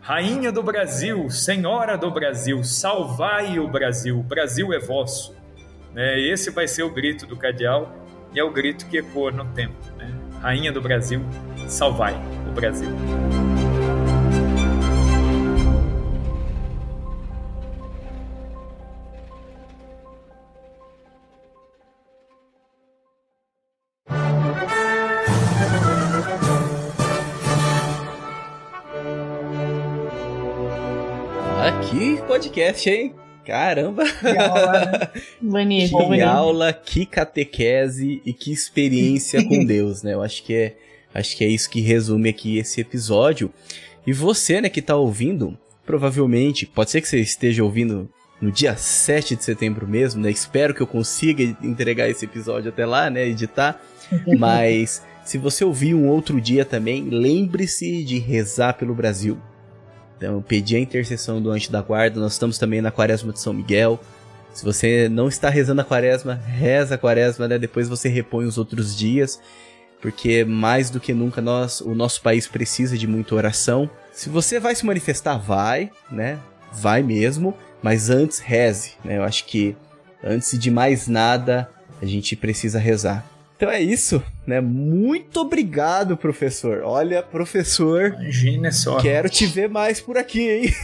Rainha do Brasil, Senhora do Brasil, salvai o Brasil, o Brasil é vosso. Né? Esse vai ser o grito do cardeal e é o grito que ecoa no tempo. Né? Rainha do Brasil, salvai o Brasil. Que podcast, hein? Caramba! Que aula, né? Bonito, Que bonito. aula, que catequese e que experiência com Deus, né? Eu acho que é, acho que é isso que resume aqui esse episódio. E você, né, que tá ouvindo, provavelmente, pode ser que você esteja ouvindo no dia 7 de setembro mesmo, né? Espero que eu consiga entregar esse episódio até lá, né, editar. Mas se você ouvir um outro dia também, lembre-se de rezar pelo Brasil. Então, pedir a intercessão do anjo da guarda. Nós estamos também na quaresma de São Miguel. Se você não está rezando a quaresma, reza a quaresma, né? Depois você repõe os outros dias. Porque mais do que nunca nós, o nosso país precisa de muita oração. Se você vai se manifestar, vai, né? Vai mesmo. Mas antes, reze, né? Eu acho que antes de mais nada, a gente precisa rezar. Então é isso, né? Muito obrigado, professor. Olha, professor, Imagina só. quero te ver mais por aqui, hein?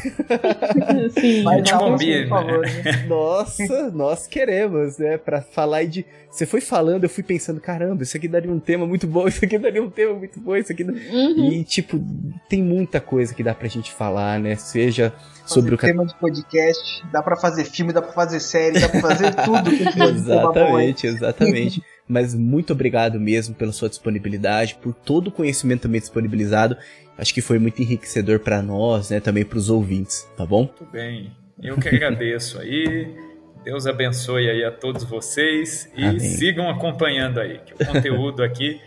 Sim. Mas te um combina, por favor, né? Nossa, nós queremos, né? Pra falar de. Você foi falando, eu fui pensando, caramba, isso aqui daria um tema muito bom, isso aqui daria um tema muito bom, isso aqui. Uhum. E, tipo, tem muita coisa que dá pra gente falar, né? Seja sobre o. tema de podcast, dá pra fazer filme, dá pra fazer série, dá pra fazer tudo aí. Exatamente, exatamente. Mas muito obrigado mesmo pela sua disponibilidade, por todo o conhecimento também disponibilizado. Acho que foi muito enriquecedor pra nós, né? Também pros ouvintes, tá bom? Muito bem. Eu que agradeço aí. Deus abençoe aí a todos vocês e Amém. sigam acompanhando aí, que o conteúdo aqui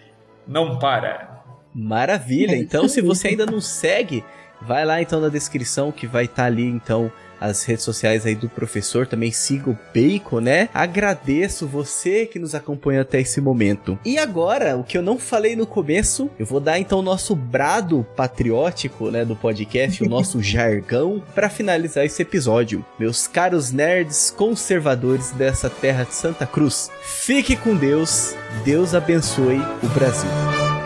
não para. Maravilha! Então, se você ainda não segue, vai lá então na descrição que vai estar ali então as redes sociais aí do professor. Também siga o Bacon, né? Agradeço você que nos acompanha até esse momento. E agora, o que eu não falei no começo, eu vou dar então o nosso brado patriótico, né, do podcast, o nosso jargão, para finalizar esse episódio. Meus caros nerds conservadores dessa terra de Santa Cruz, fique com Deus. Deus abençoe o Brasil.